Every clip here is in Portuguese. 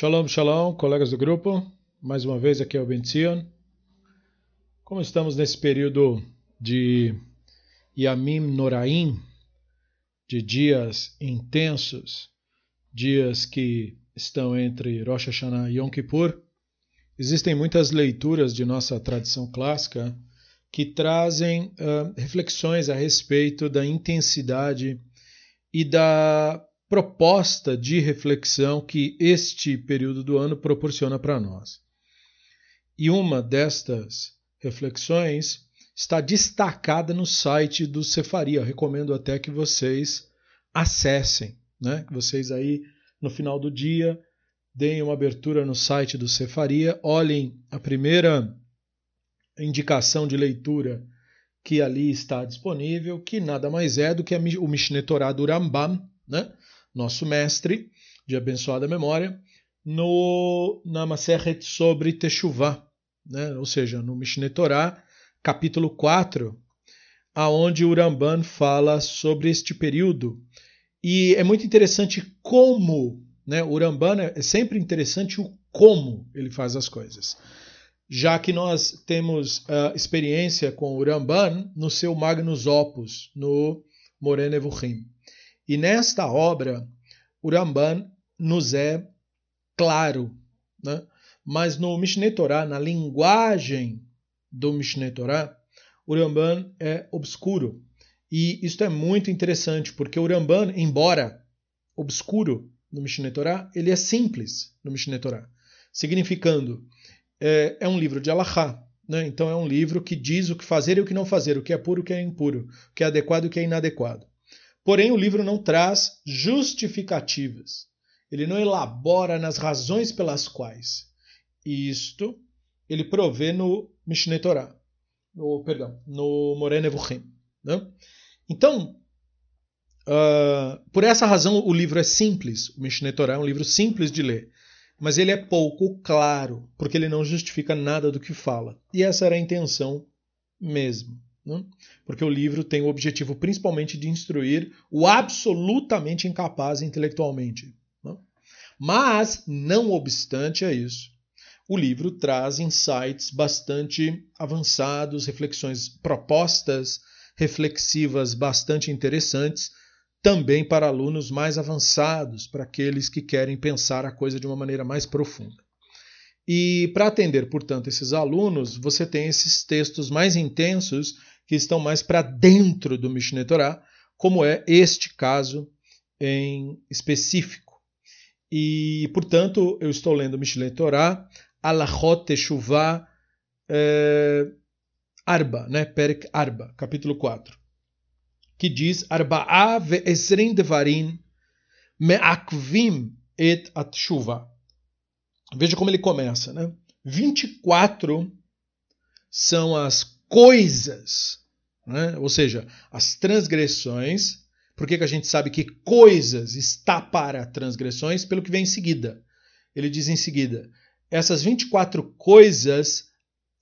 Shalom, shalom, colegas do grupo. Mais uma vez aqui é o Benzion. Como estamos nesse período de Yamim Noraim, de dias intensos, dias que estão entre Rosh Hashanah e Yom Kippur, existem muitas leituras de nossa tradição clássica que trazem uh, reflexões a respeito da intensidade e da proposta de reflexão que este período do ano proporciona para nós. E uma destas reflexões está destacada no site do Cefaria. Eu recomendo até que vocês acessem, né? Que vocês aí no final do dia deem uma abertura no site do Cefaria, olhem a primeira indicação de leitura que ali está disponível, que nada mais é do que o Mishneh Torah do Rambam, né? Nosso mestre de abençoada memória, no, na Maseret sobre Teshuvah, né? ou seja, no Mishneh Torah, capítulo 4, aonde o Ramban fala sobre este período. E é muito interessante como, né? o Ramban é sempre interessante o como ele faz as coisas já que nós temos uh, experiência com o Ramban no seu Magnus Opus, no Moreh Nevuchim. E nesta obra, o Ramban nos é claro, né? mas no Mishneh Torah, na linguagem do Mishneh Torah, o Ramban é obscuro. E isto é muito interessante, porque o Ramban, embora obscuro no Mishneh Torah, ele é simples no Mishneh Torah, significando é, é um livro de Allahá. Né? Então é um livro que diz o que fazer e o que não fazer, o que é puro e o que é impuro, o que é adequado e o que é inadequado. Porém, o livro não traz justificativas. Ele não elabora nas razões pelas quais. Isto ele provê no Mishneh Torah, no, perdão, no Moreh Nevuchim. Né? Então, uh, por essa razão, o livro é simples. O Mishneh Torah é um livro simples de ler mas ele é pouco claro, porque ele não justifica nada do que fala. E essa era a intenção mesmo. Né? Porque o livro tem o objetivo principalmente de instruir o absolutamente incapaz intelectualmente. Né? Mas, não obstante a isso, o livro traz insights bastante avançados, reflexões propostas reflexivas bastante interessantes também para alunos mais avançados, para aqueles que querem pensar a coisa de uma maneira mais profunda. E para atender, portanto, esses alunos, você tem esses textos mais intensos que estão mais para dentro do Mishneh Torah, como é este caso em específico. E, portanto, eu estou lendo Mishneh Torah, Alachot Teshuvah eh, Arba, né? Perek Arba, capítulo 4 que diz Arba'a ve'esrin devarim me'akvim et atshuva. Veja como ele começa, né? 24 são as coisas, né? ou seja, as transgressões. Por que, que a gente sabe que coisas está para transgressões? Pelo que vem em seguida. Ele diz em seguida: essas 24 coisas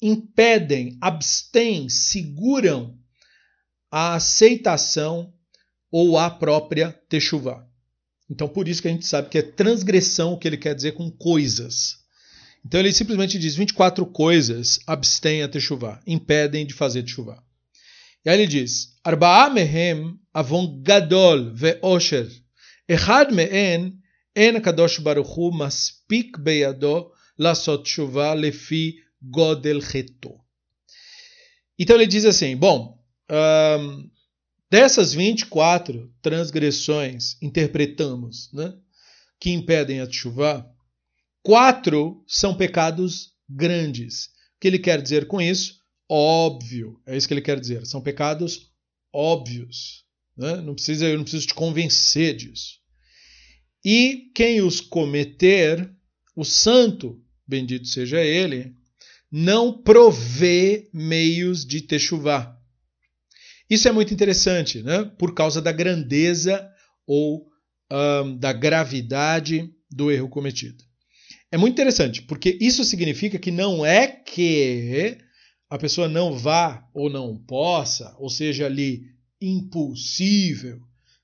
impedem, abstêm, seguram a aceitação ou a própria techuvá. Então, por isso que a gente sabe que é transgressão o que ele quer dizer com coisas. Então, ele simplesmente diz 24 coisas abstêm a techuvá, impedem de fazer techuvá. E aí ele diz: Arba'a mehem avon gadol ve'osher. Echad me'en en kadosh baruch hu maspik beyado lasot techuvá lefi godel cheto. Então ele diz assim: bom, um, dessas 24 transgressões, interpretamos, né, que impedem a chuva, quatro são pecados grandes. O que ele quer dizer com isso? Óbvio, é isso que ele quer dizer. São pecados óbvios. Né? Não precisa, eu não preciso te convencer disso. E quem os cometer, o santo, bendito seja ele, não provê meios de techuvá. Isso é muito interessante, né? por causa da grandeza ou um, da gravidade do erro cometido. É muito interessante, porque isso significa que não é que a pessoa não vá ou não possa, ou seja, ali impossível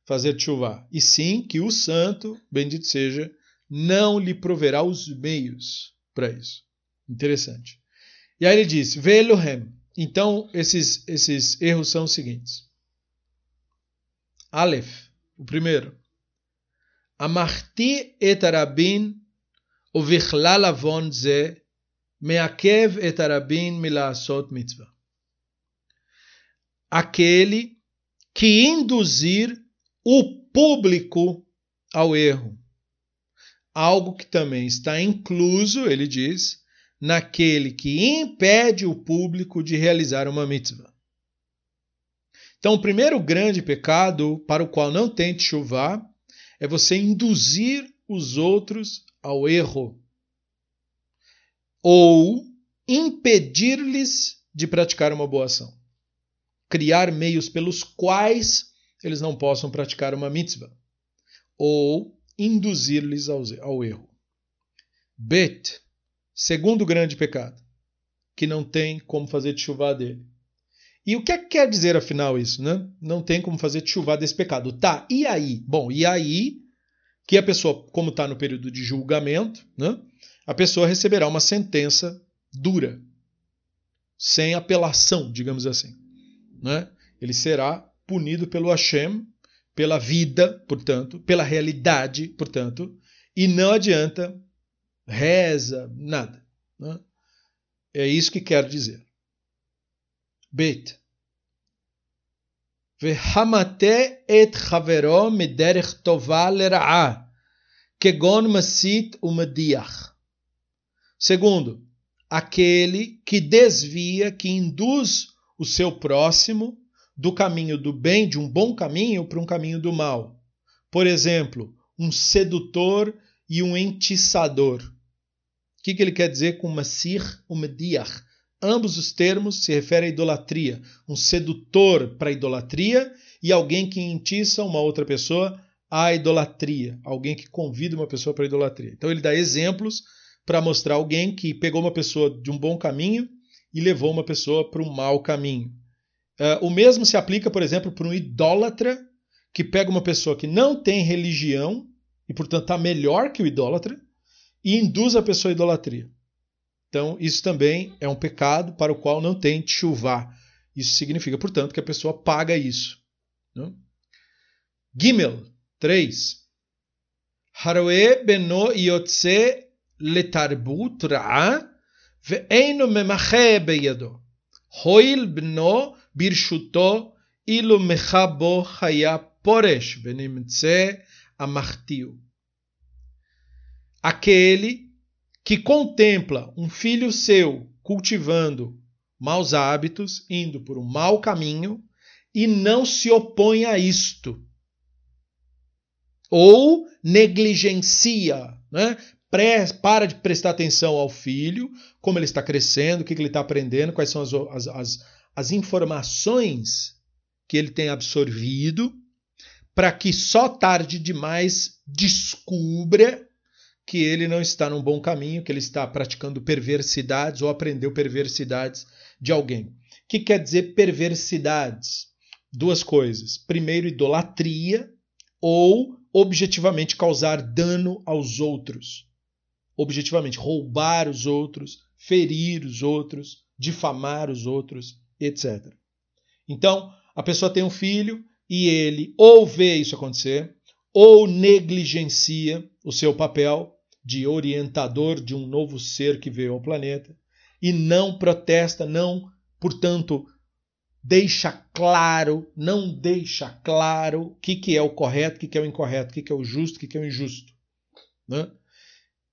fazer chuva, e sim que o santo, bendito seja, não lhe proverá os meios para isso. Interessante. E aí ele diz: Velohem. Então, esses, esses erros são os seguintes. Aleph, o primeiro. Amarti et arabin ובכלל עוון זה מעכב את הרבים מלעשות מצווה. Aquele que induzir o público ao erro. Algo que também está incluso, ele diz, naquele que impede o público de realizar uma mitzvah. Então, o primeiro grande pecado para o qual não tem chuvar é você induzir os outros ao erro ou impedir-lhes de praticar uma boa ação. Criar meios pelos quais eles não possam praticar uma mitzvah ou induzir-lhes ao erro. Bet, segundo grande pecado, que não tem como fazer chuva dele. E o que, é que quer dizer afinal isso, né? Não tem como fazer chuva desse pecado. Tá, e aí? Bom, e aí que a pessoa, como está no período de julgamento, né, a pessoa receberá uma sentença dura, sem apelação, digamos assim. Né? Ele será punido pelo Hashem, pela vida, portanto, pela realidade, portanto, e não adianta reza, nada. Né? É isso que quer dizer. Beit. Vehamate et havero mederech tova kegon masit umadiach. Segundo, aquele que desvia, que induz o seu próximo do caminho do bem, de um bom caminho, para um caminho do mal. Por exemplo, um sedutor e um entiçador. O que, que ele quer dizer com masir e mediach? Ambos os termos se referem à idolatria. Um sedutor para a idolatria e alguém que entiça uma outra pessoa à idolatria. Alguém que convida uma pessoa para a idolatria. Então ele dá exemplos para mostrar alguém que pegou uma pessoa de um bom caminho e levou uma pessoa para um mau caminho. Uh, o mesmo se aplica, por exemplo, para um idólatra que pega uma pessoa que não tem religião e, portanto, está melhor que o idólatra e induz a pessoa à idolatria. Então, isso também é um pecado para o qual não tem chuva. Isso significa, portanto, que a pessoa paga isso. Né? Gimel 3. Haroe beno yotze letarbut ra'a ve'eino memache beyado. Hoil beno birshuto ilu mechabo chaya poresh venimtze amachtiu. Aquele que contempla um filho seu cultivando maus hábitos, indo por um mau caminho e não se opõe a isto. Ou negligencia, né? para de prestar atenção ao filho, como ele está crescendo, o que ele está aprendendo, quais são as, as, as informações que ele tem absorvido, para que só tarde demais descubra que ele não está num bom caminho, que ele está praticando perversidades ou aprendeu perversidades de alguém. O que quer dizer perversidades? Duas coisas. Primeiro, idolatria ou objetivamente causar dano aos outros. Objetivamente, roubar os outros, ferir os outros, difamar os outros, etc. Então, a pessoa tem um filho e ele ou vê isso acontecer, ou negligencia o seu papel de orientador de um novo ser que veio ao planeta e não protesta, não, portanto, deixa claro, não deixa claro o que, que é o correto, o que, que é o incorreto, o que, que é o justo, o que, que é o injusto. Né?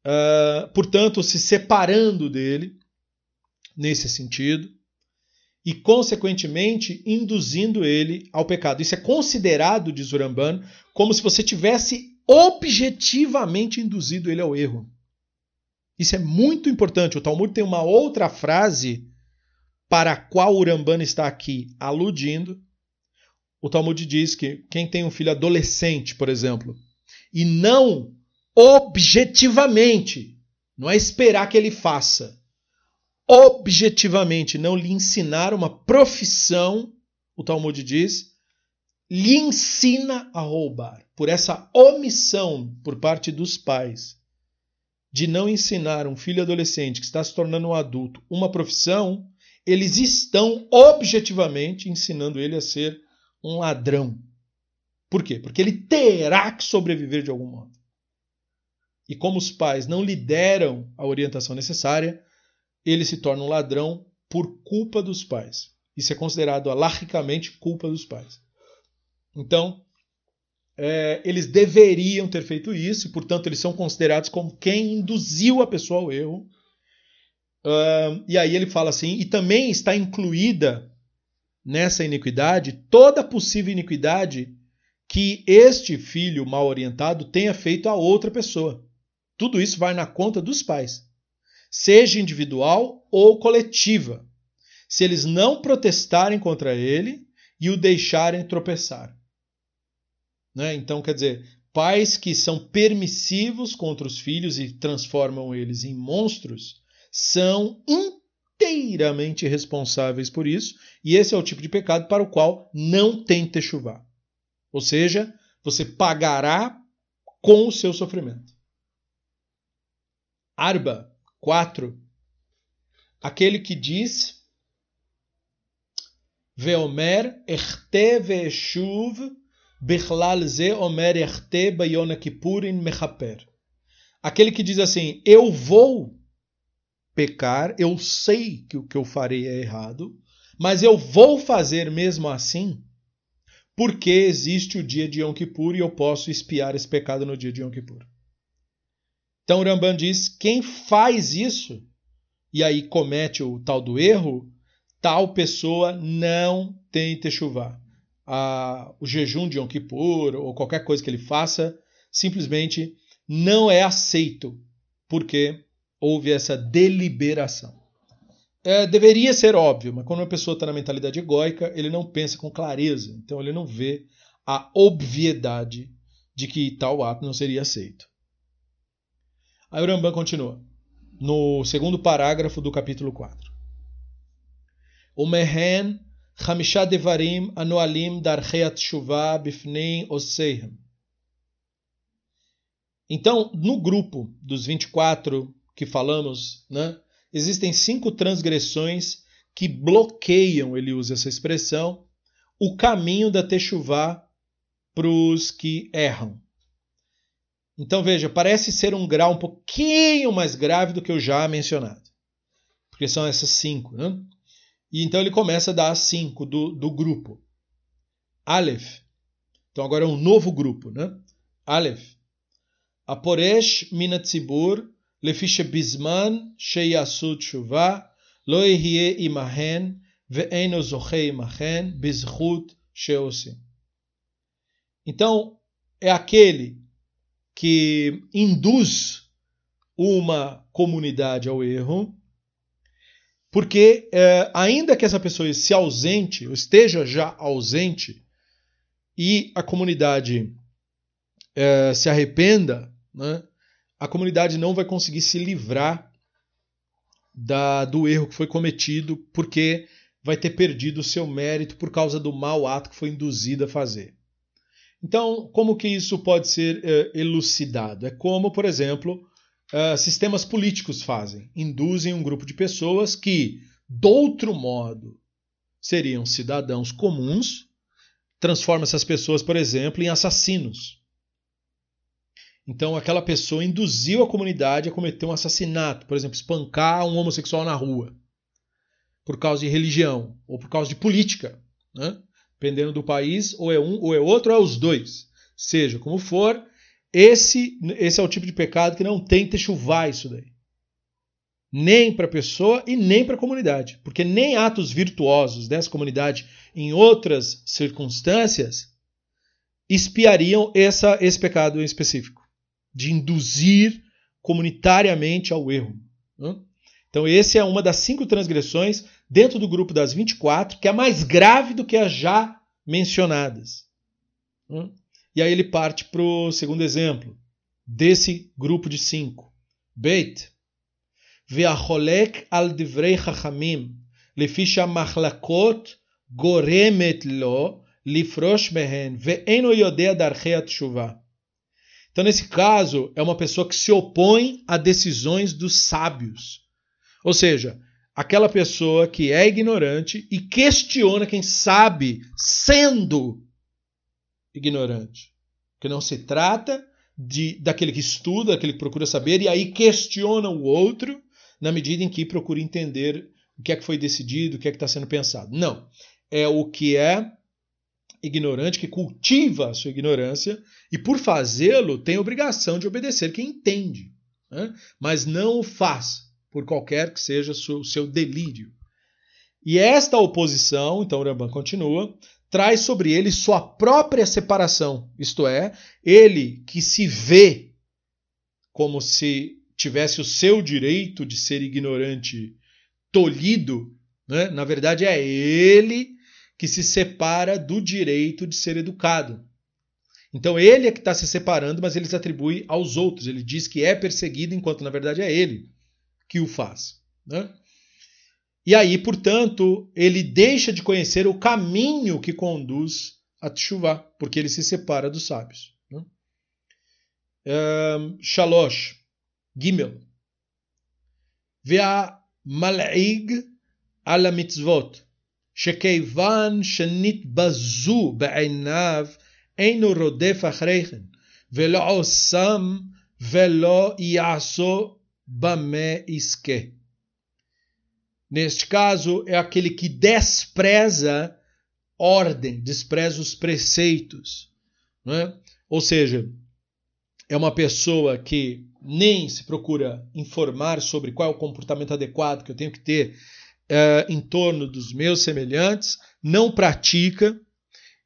Uh, portanto, se separando dele nesse sentido e, consequentemente, induzindo ele ao pecado. Isso é considerado, diz Urambano, como se você tivesse objetivamente induzido ele ao erro. Isso é muito importante. O Talmud tem uma outra frase para a qual Urambana está aqui aludindo. O Talmud diz que quem tem um filho adolescente, por exemplo, e não objetivamente, não é esperar que ele faça, objetivamente não lhe ensinar uma profissão, o Talmud diz, lhe ensina a roubar. Por essa omissão por parte dos pais de não ensinar um filho adolescente que está se tornando um adulto uma profissão, eles estão objetivamente ensinando ele a ser um ladrão. Por quê? Porque ele terá que sobreviver de algum modo. E como os pais não lhe deram a orientação necessária, ele se torna um ladrão por culpa dos pais. Isso é considerado alarricamente culpa dos pais. Então, é, eles deveriam ter feito isso, e, portanto, eles são considerados como quem induziu a pessoa ao erro. Uh, e aí ele fala assim: e também está incluída nessa iniquidade toda possível iniquidade que este filho mal orientado tenha feito a outra pessoa. Tudo isso vai na conta dos pais, seja individual ou coletiva, se eles não protestarem contra ele e o deixarem tropeçar. Né? Então, quer dizer, pais que são permissivos contra os filhos e transformam eles em monstros são inteiramente responsáveis por isso, e esse é o tipo de pecado para o qual não tem techuvá. Ou seja, você pagará com o seu sofrimento. Arba 4. Aquele que diz Veomer erte ve'shuv Bechlal ze omer erte bayona kippurin mechaper. Aquele que diz assim, eu vou pecar, eu sei que o que eu farei é errado, mas eu vou fazer mesmo assim, porque existe o dia de Yom Kippur e eu posso espiar esse pecado no dia de Yom Kippur. Então Ramban diz, quem faz isso e aí comete o tal do erro, tal pessoa não tem techuvá a, o jejum de Yom Kippur ou qualquer coisa que ele faça, simplesmente não é aceito, porque houve essa deliberação. É, deveria ser óbvio, mas quando uma pessoa está na mentalidade egóica, ele não pensa com clareza, então ele não vê a obviedade de que tal ato não seria aceito. Aí o continua, no segundo parágrafo do capítulo 4. O mehen חמישה דברים הנועלים דרכי התשובה בפני עושיהם. Então, no grupo dos 24 que falamos, né, existem cinco transgressões que bloqueiam, ele usa essa expressão, o caminho da Techuvá para os que erram. Então veja, parece ser um grau um pouquinho mais grave do que o já mencionado. Porque são essas cinco. Né? E então ele começa a dar cinco do, do grupo. Aleph. Então agora é um novo grupo, né? Aleph. Aporesh minatzibur lefishe bisman sheyasu tshuva lo yehye imahen ve'eno zoche imahen bizchut sheosim. Então é aquele que induz uma comunidade ao erro porque, é, ainda que essa pessoa se ausente, ou esteja já ausente, e a comunidade é, se arrependa, né, a comunidade não vai conseguir se livrar da, do erro que foi cometido, porque vai ter perdido o seu mérito por causa do mau ato que foi induzido a fazer. Então, como que isso pode ser é, elucidado? É como, por exemplo, uh, sistemas políticos fazem. Induzem um grupo de pessoas que, de outro modo, seriam cidadãos comuns, transforma essas pessoas, por exemplo, em assassinos. Então, aquela pessoa induziu a comunidade a cometer um assassinato, por exemplo, espancar um homossexual na rua, por causa de religião ou por causa de política. Né? Dependendo do país, ou é um ou é outro, ou é os dois. Seja como for, esse, esse é o tipo de pecado que não tem techuvá isso daí. Nem para a pessoa e nem para a comunidade. Porque nem atos virtuosos dessa comunidade em outras circunstâncias espiariam essa, esse pecado em específico. De induzir comunitariamente ao erro. Então, esse é uma das cinco transgressões dentro do grupo das 24, que é mais grave do que as já mencionadas. E aí ele parte para o segundo exemplo, desse grupo de cinco. Beit. Ve'acholek al divrei chachamim, lefi machlakot goremet lo lifrosh mehen, ve'eno yodea darchei atshuva. Então, nesse caso, é uma pessoa que se opõe a decisões dos sábios. Ou seja, aquela pessoa que é ignorante e questiona quem sabe, sendo ignorante. Que não se trata de, daquele que estuda, daquele que procura saber, e aí questiona o outro na medida em que procura entender o que é que foi decidido, o que é que está sendo pensado. Não. É o que é ignorante, que cultiva a sua ignorância, e por fazê-lo tem obrigação de obedecer quem entende, né? mas não o faz, por qualquer que seja o seu delírio. E esta oposição, então o Ramban continua, traz sobre ele sua própria separação, isto é, ele que se vê como se tivesse o seu direito de ser ignorante tolhido, né? na verdade é ele que se separa do direito de ser educado. Então ele é que está se separando, mas ele se atribui aos outros. Ele diz que é perseguido, enquanto na verdade é ele que o faz. Né? E aí, portanto, ele deixa de conhecer o caminho que conduz a Teshuvah, porque ele se separa dos sábios. Né? Um, Shalosh, Gimel. והמלעיג על המצוות, שכיוון שנתבזו בעיניו, אינו רודף אחריכן, ולא עושם ולא יעשו bamé isque. Neste caso, é aquele que despreza ordem, despreza os preceitos. É? Ou seja, é uma pessoa que nem se procura informar sobre qual é o comportamento adequado que eu tenho que ter uh, em torno dos meus semelhantes, não pratica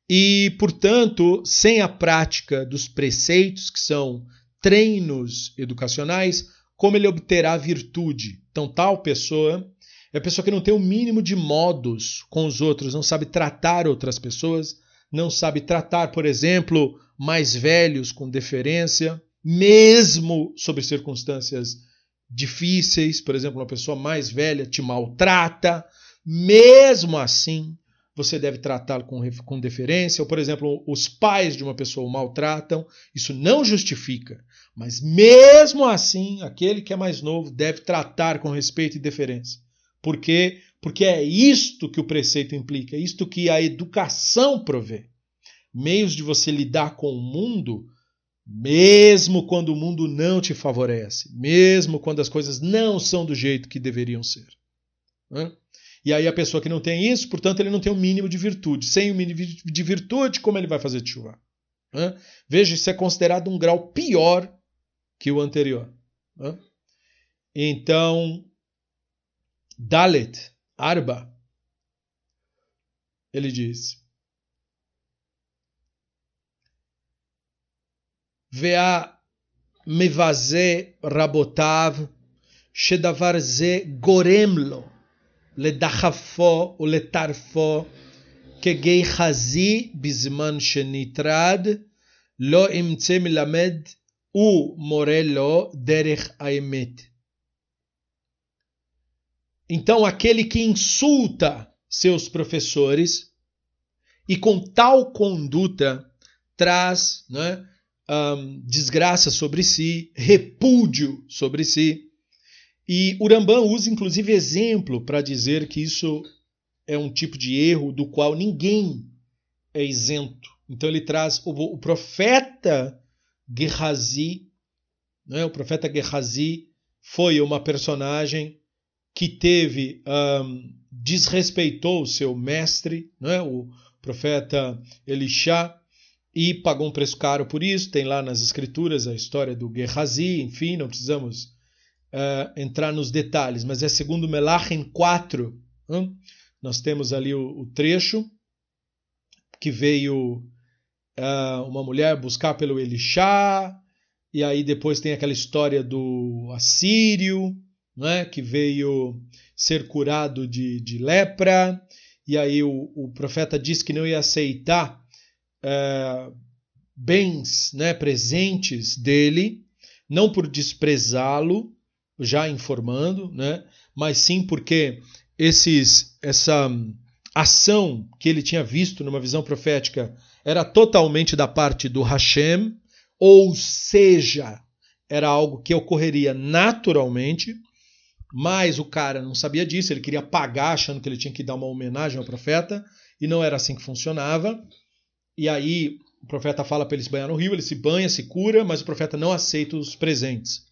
e, portanto, sem a prática dos preceitos, que são treinos educacionais, como ele obterá virtude? Então, tal pessoa é a pessoa que não tem o mínimo de modos com os outros, não sabe tratar outras pessoas, não sabe tratar, por exemplo, mais velhos com deferência, mesmo sob circunstâncias difíceis, por exemplo, uma pessoa mais velha te maltrata, mesmo assim você deve tratá-lo com, com deferência, ou, por exemplo, os pais de uma pessoa o maltratam, isso não justifica, mas mesmo assim, aquele que é mais novo deve tratar com respeito e deferência. Por quê? Porque é isto que o preceito implica, é isto que a educação provê. Meios de você lidar com o mundo, mesmo quando o mundo não te favorece, mesmo quando as coisas não são do jeito que deveriam ser. E aí a pessoa que não tem isso, portanto, ele não tem o um mínimo de virtude. Sem o mínimo de virtude, como ele vai fazer chuva? Veja, isso é considerado um grau pior que o anterior. Então, Dalet, Arba, ele diz: Vea רבותיו, שדבר זה גורם לו לדחפו ולטרפו כגיחזי בזמן שנטרד, לא ימצא מלמד ומורה לו דרך האמת. Então, aquele que insulta seus professores e com tal conduta traz né, um, desgraça sobre si, repúdio sobre si, e Urambã usa inclusive exemplo para dizer que isso é um tipo de erro do qual ninguém é isento. Então ele traz o, o profeta Gehazi, né? o profeta Gehazi foi uma personagem que teve um, desrespeitou o seu mestre, né? o profeta Elisha, e pagou um preço caro por isso. Tem lá nas escrituras a história do Gehazi, enfim, não precisamos uh, entrar nos detalhes, mas é segundo Melachim 4. Hum? Nós temos ali o, o trecho que veio uh, uma mulher buscar pelo Elixá, e aí depois tem aquela história do Assírio, né, que veio ser curado de, de lepra, e aí o, o profeta disse que não ia aceitar uh, bens, né, presentes dele, não por desprezá-lo, já informando, né? mas sim porque esses, essa ação que ele tinha visto numa visão profética era totalmente da parte do Hashem, ou seja, era algo que ocorreria naturalmente, mas o cara não sabia disso, ele queria pagar achando que ele tinha que dar uma homenagem ao profeta, e não era assim que funcionava. E aí o profeta fala para ele se banhar no rio, ele se banha, se cura, mas o profeta não aceita os presentes.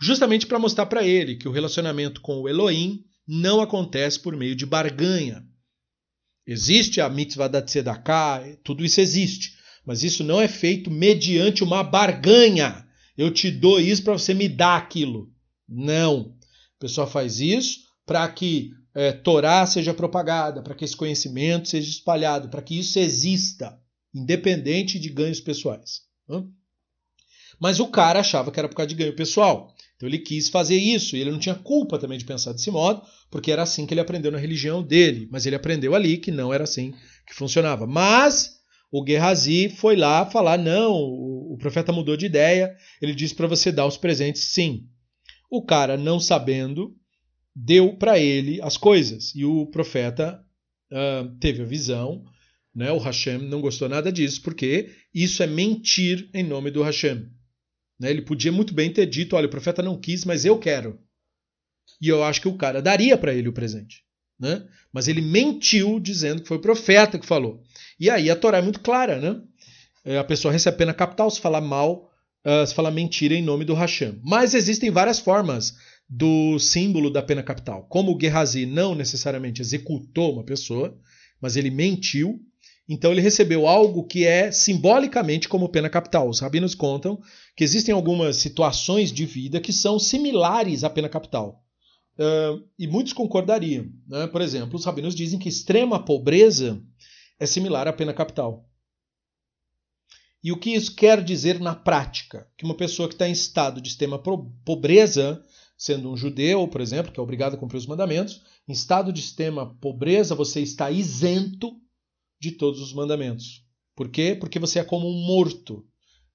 Justamente para mostrar para ele que o relacionamento com o Elohim não acontece por meio de barganha. Existe a mitzvah da tzedakah, tudo isso existe, mas isso não é feito mediante uma barganha. Eu te dou isso para você me dar aquilo. Não. A pessoa faz isso para que é, Torá seja propagada, para que esse conhecimento seja espalhado, para que isso exista, independente de ganhos pessoais. Mas o cara achava que era por causa de ganho pessoal. Então ele quis fazer isso, e ele não tinha culpa também de pensar desse modo, porque era assim que ele aprendeu na religião dele. Mas ele aprendeu ali que não era assim que funcionava. Mas o Gehazi foi lá falar: não, o profeta mudou de ideia, ele disse para você dar os presentes sim. O cara, não sabendo, deu para ele as coisas. E o profeta uh, teve a visão, né? o Hashem não gostou nada disso, porque isso é mentir em nome do Hashem. Né? Ele podia muito bem ter dito: olha, o profeta não quis, mas eu quero. E eu acho que o cara daria para ele o presente. Né? Mas ele mentiu dizendo que foi o profeta que falou. E aí a Torá é muito clara, né? É, a pessoa recebe pena capital se falar mal, uh, se falar mentira em nome do Hashem. Mas existem várias formas do símbolo da pena capital. Como o Gehazi não necessariamente executou uma pessoa, mas ele mentiu, então ele recebeu algo que é simbolicamente como pena capital. Os rabinos contam que existem algumas situações de vida que são similares à pena capital. Uh, e muitos concordariam. Né? Por exemplo, os rabinos dizem que extrema pobreza é similar à pena capital. E o que isso quer dizer na prática? Que uma pessoa que está em estado de extrema pobreza sendo um judeu, por exemplo, que é obrigado a cumprir os mandamentos, em estado de extrema pobreza, você está isento de todos os mandamentos. Por quê? Porque você é como um morto.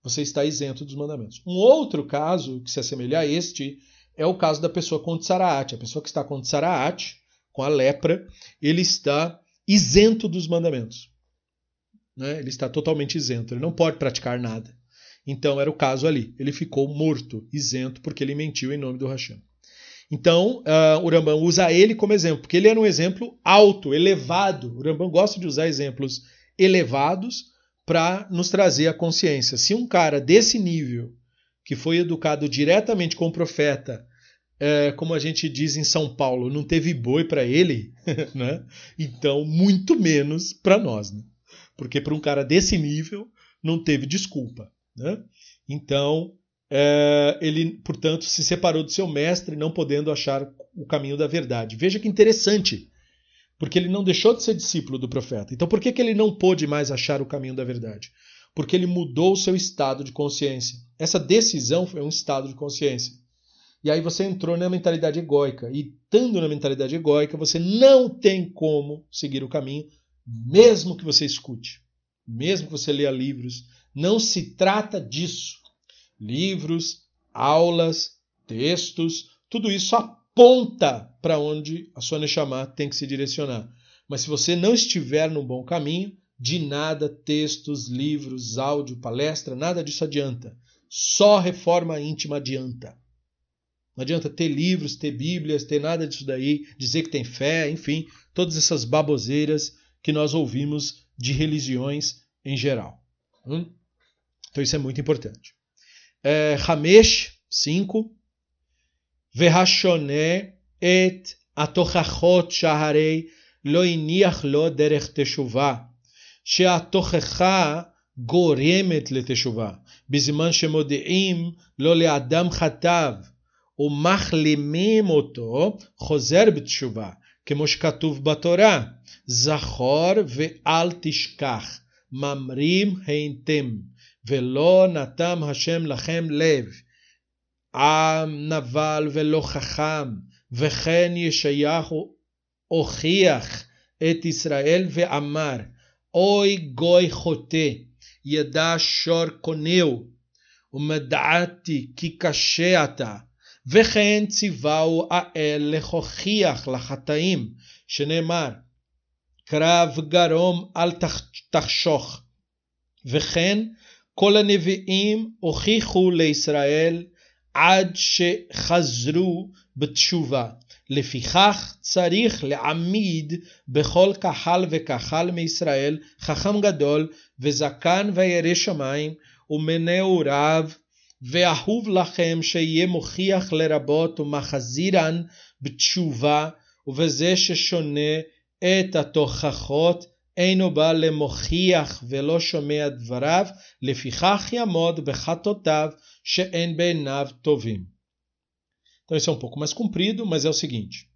Você está isento dos mandamentos. Um outro caso que se assemelha a este é o caso da pessoa com tsaraat. A pessoa que está com tsaraat, com a lepra, ele está isento dos mandamentos. Né? Ele está totalmente isento. Ele não pode praticar nada. Então era o caso ali. Ele ficou morto, isento, porque ele mentiu em nome do Hashem. Então, uh, o Rambam usa ele como exemplo, porque ele era um exemplo alto, elevado. O Rambam gosta de usar exemplos elevados para nos trazer a consciência. Se um cara desse nível, que foi educado diretamente com o profeta, é, como a gente diz em São Paulo, não teve boi para ele, né? então muito menos para nós. Né? Porque para um cara desse nível, não teve desculpa. Né? Então, é, ele, portanto, se separou do seu mestre, não podendo achar o caminho da verdade. Veja que interessante, porque ele não deixou de ser discípulo do profeta. Então, por que, que ele não pôde mais achar o caminho da verdade? Porque ele mudou o seu estado de consciência. Essa decisão foi um estado de consciência. E aí você entrou na mentalidade egóica. E estando na mentalidade egóica, você não tem como seguir o caminho, mesmo que você escute, mesmo que você leia livros, não se trata disso. Livros, aulas, textos, tudo isso aponta para onde a sua Neshama tem que se direcionar. Mas se você não estiver no bom caminho, de nada textos, livros, áudio, palestra, nada disso adianta. Só reforma íntima adianta. Não adianta ter livros, ter bíblias, ter nada disso daí, dizer que tem fé, enfim, todas essas baboseiras que nós ouvimos de religiões em geral. Hum? Então isso é muito importante. É, Hamesh, 5. Vehashone et atochachot shaharei lo iniach lo derech teshuva. שהתוכחה גורמת לתשובה, בזמן שמודיעים לו לאדם חטב ומחלימים אותו, חוזר בתשובה, כמו שכתוב בתורה, זכור ואל תשכח, ממרים הייתם. ולא נתם השם לכם לב, עם נבל ולא חכם, וכן ישעיהו הוכיח את ישראל ואמר, אוי גוי חוטא, ידע שור קונהו, ומדעתי כי קשה אתה. וכן ציווהו האל להוכיח לחטאים, שנאמר, קרב גרום אל תחשוך. וכן כל הנביאים הוכיחו לישראל עד שחזרו בתשובה. לפיכך צריך להעמיד בכל קהל וקהל מישראל חכם גדול וזקן וירא שמיים ומנעוריו ואהוב לכם שיהיה מוכיח לרבות ומחזירן בתשובה ובזה ששונה את התוכחות אינו בא למוכיח ולא שומע דבריו, לפיכך יעמוד בחטאותיו שאין בעיניו טובים. Então esse é um pouco mais comprido, mas é o seguinte.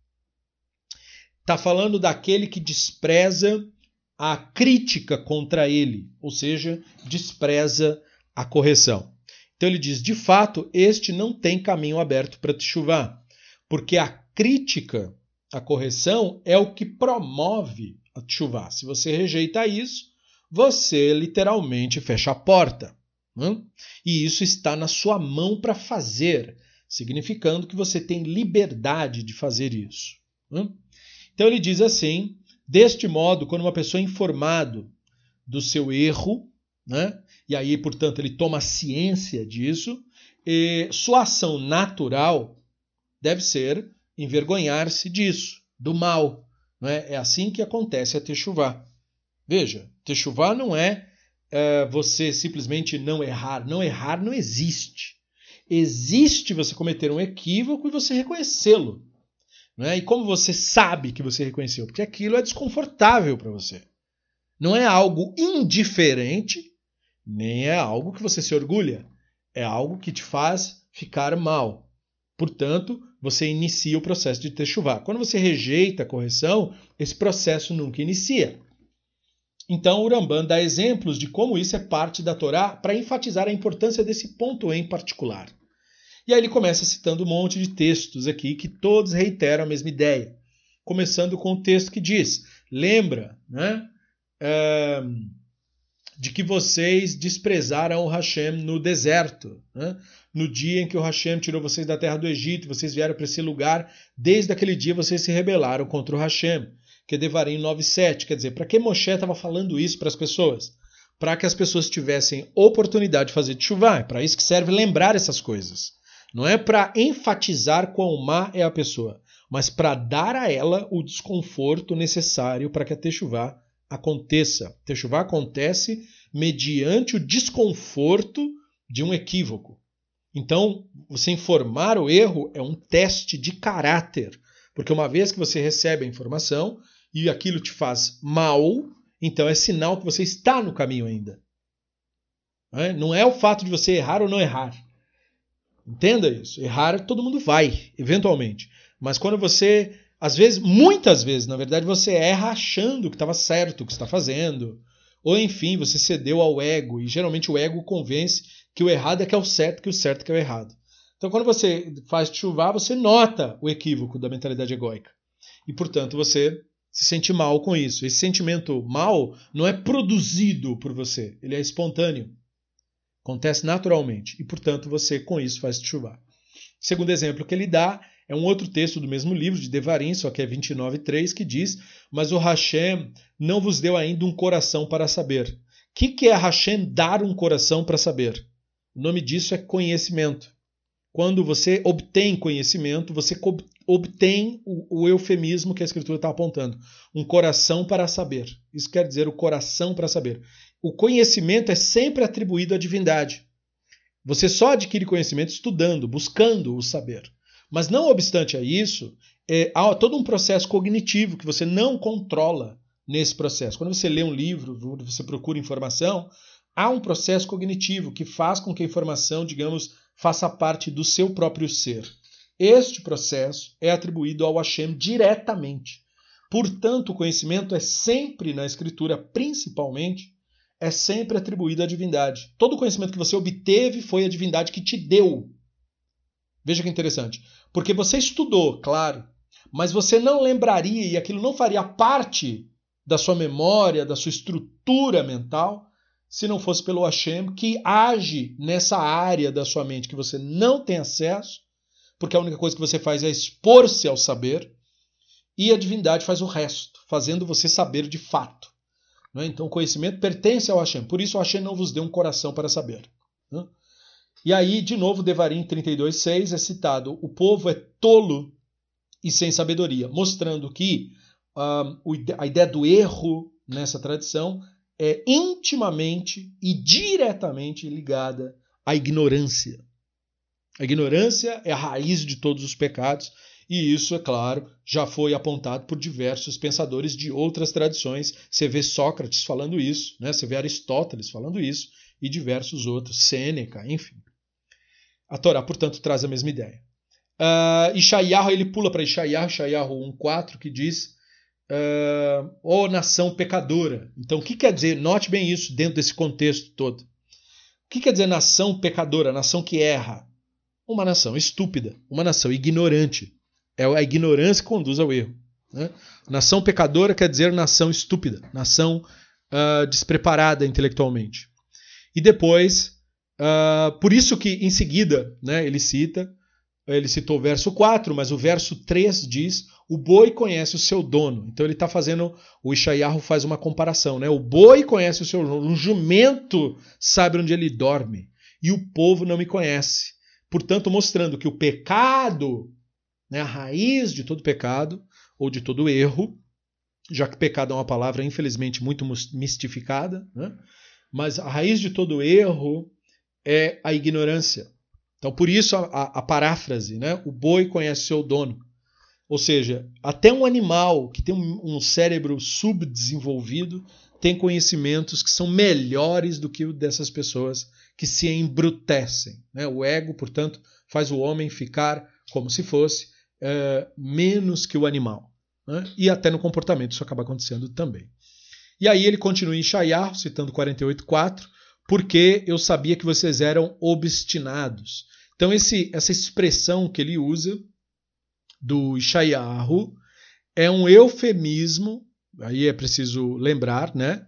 Está falando daquele que despreza a crítica contra ele, ou seja, despreza a correção. Então ele diz: de fato, este não tem caminho aberto para te chuvar, porque a crítica, a correção, é o que promove a chuva. Se você rejeita isso, você literalmente fecha a porta. E isso está na sua mão para fazer, significando que você tem liberdade de fazer isso. Então ele diz assim: deste modo, quando uma pessoa é informado do seu erro, né? e aí, portanto, ele toma ciência disso, sua ação natural deve ser envergonhar-se disso, do mal, não é? assim que acontece a Techuvá. Veja, Techuvá não é, é você simplesmente não errar. Não errar não existe. Existe você cometer um equívoco e você reconhecê-lo. É? E como você sabe que você reconheceu? Porque aquilo é desconfortável para você. Não é algo indiferente, nem é algo que você se orgulha. É algo que te faz ficar mal. Portanto, você inicia o processo de techuvá. Quando você rejeita a correção, esse processo nunca inicia. Então, o Ramban dá exemplos de como isso é parte da Torá para enfatizar a importância desse ponto em particular. E aí ele começa citando um monte de textos aqui que todos reiteram a mesma ideia. Começando com o texto que diz: lembra né, é, de que vocês desprezaram o Hashem no deserto. Né? no dia em que o Hashem tirou vocês da terra do Egito, vocês vieram para esse lugar, desde aquele dia vocês se rebelaram contra o Hashem. Que é Devarim 9.7. Quer dizer, para que Moshe estava falando isso para as pessoas? Para que as pessoas tivessem oportunidade de fazer chuva. É para isso que serve lembrar essas coisas. Não é para enfatizar quão má é a pessoa, mas para dar a ela o desconforto necessário para que a techuvá aconteça. Techuvá acontece mediante o desconforto de um equívoco. Então, você informar o erro é um teste de caráter, porque uma vez que você recebe a informação e aquilo te faz mal, então é sinal que você está no caminho ainda. Não é o fato de você errar ou não errar. Entenda isso. Errar todo mundo vai, eventualmente. Mas quando você, às vezes, muitas vezes, na verdade, você erra achando que estava certo o que está fazendo. Ou enfim, você cedeu ao ego. E geralmente o ego convence que o errado é que é o certo, que o certo é que é o errado. Então, quando você faz chuva, você nota o equívoco da mentalidade egóica. E, portanto, você se sente mal com isso. Esse sentimento mal não é produzido por você, ele é espontâneo. Acontece naturalmente. E, portanto, você com isso faz chuva. Segundo exemplo que ele dá é um outro texto do mesmo livro, de Devarim, só que é 29.3, que diz: Mas o Hashem não vos deu ainda um coração para saber. O que, que é Hashem dar um coração para saber? O nome disso é conhecimento. Quando você obtém conhecimento, você obtém o, o eufemismo que a Escritura está apontando. Um coração para saber. Isso quer dizer o coração para saber. O conhecimento é sempre atribuído à divindade. Você só adquire conhecimento estudando, buscando o saber. Mas não obstante a isso, é, há todo um processo cognitivo que você não controla nesse processo. Quando você lê um livro, você procura informação, há um processo cognitivo que faz com que a informação, digamos, faça parte do seu próprio ser. Este processo é atribuído ao Hashem diretamente. Portanto, o conhecimento é sempre, na Escritura principalmente, é sempre atribuído à divindade. Todo o conhecimento que você obteve foi a divindade que te deu. Veja que interessante. Porque você estudou, claro, mas você não lembraria e aquilo não faria parte da sua memória, da sua estrutura mental, se não fosse pelo Hashem que age nessa área da sua mente que você não tem acesso, porque a única coisa que você faz é expor-se ao saber, e a divindade faz o resto, fazendo você saber de fato. Né? Então o conhecimento pertence ao Hashem. Por isso o Hashem não vos deu um coração para saber. E aí, de novo, Devarim 32,6 é citado: o povo é tolo e sem sabedoria, mostrando que a ideia do erro nessa tradição é intimamente e diretamente ligada à ignorância. A ignorância é a raiz de todos os pecados, e isso, é claro, já foi apontado por diversos pensadores de outras tradições. Você vê Sócrates falando isso, né? você vê Aristóteles falando isso, e diversos outros, Sêneca, enfim. A Torá, portanto, traz a mesma ideia. Uh, Ishayahu, ele pula para Ishayahu, Ishayahu 1.4, que diz uh, ó oh, nação pecadora. Então, o que quer dizer? Note bem isso dentro desse contexto todo. O que quer dizer nação pecadora, nação que erra? Uma nação estúpida, uma nação ignorante. É a ignorância que conduz ao erro. Né? Nação pecadora quer dizer nação estúpida, nação uh, despreparada intelectualmente. E depois, uh, por isso que em seguida né, ele cita, ele citou o verso 4, mas o verso 3 diz: o boi conhece o seu dono. Então ele está fazendo, o Ishayahu faz uma comparação, né? O boi conhece o seu dono, um jumento sabe onde ele dorme, e o povo não me conhece. Portanto, mostrando que o pecado né, a raiz de todo pecado ou de todo erro, já que pecado é uma palavra infelizmente muito mistificada, né? mas a raiz de todo erro é a ignorância. Então, por isso a, a, a paráfrase, né? o boi conhece seu dono. Ou seja, até um animal que tem um, um cérebro subdesenvolvido tem conhecimentos que são melhores do que o dessas pessoas que se embrutecem. Né? O ego, portanto, faz o homem ficar como se fosse é, menos que o animal. Né? E até no comportamento isso acaba acontecendo também. E aí ele continua em Shaiar, citando 48.4, porque eu sabia que vocês eram obstinados. Então esse, essa expressão que ele usa do Ishayahu é um eufemismo, aí é preciso lembrar, né?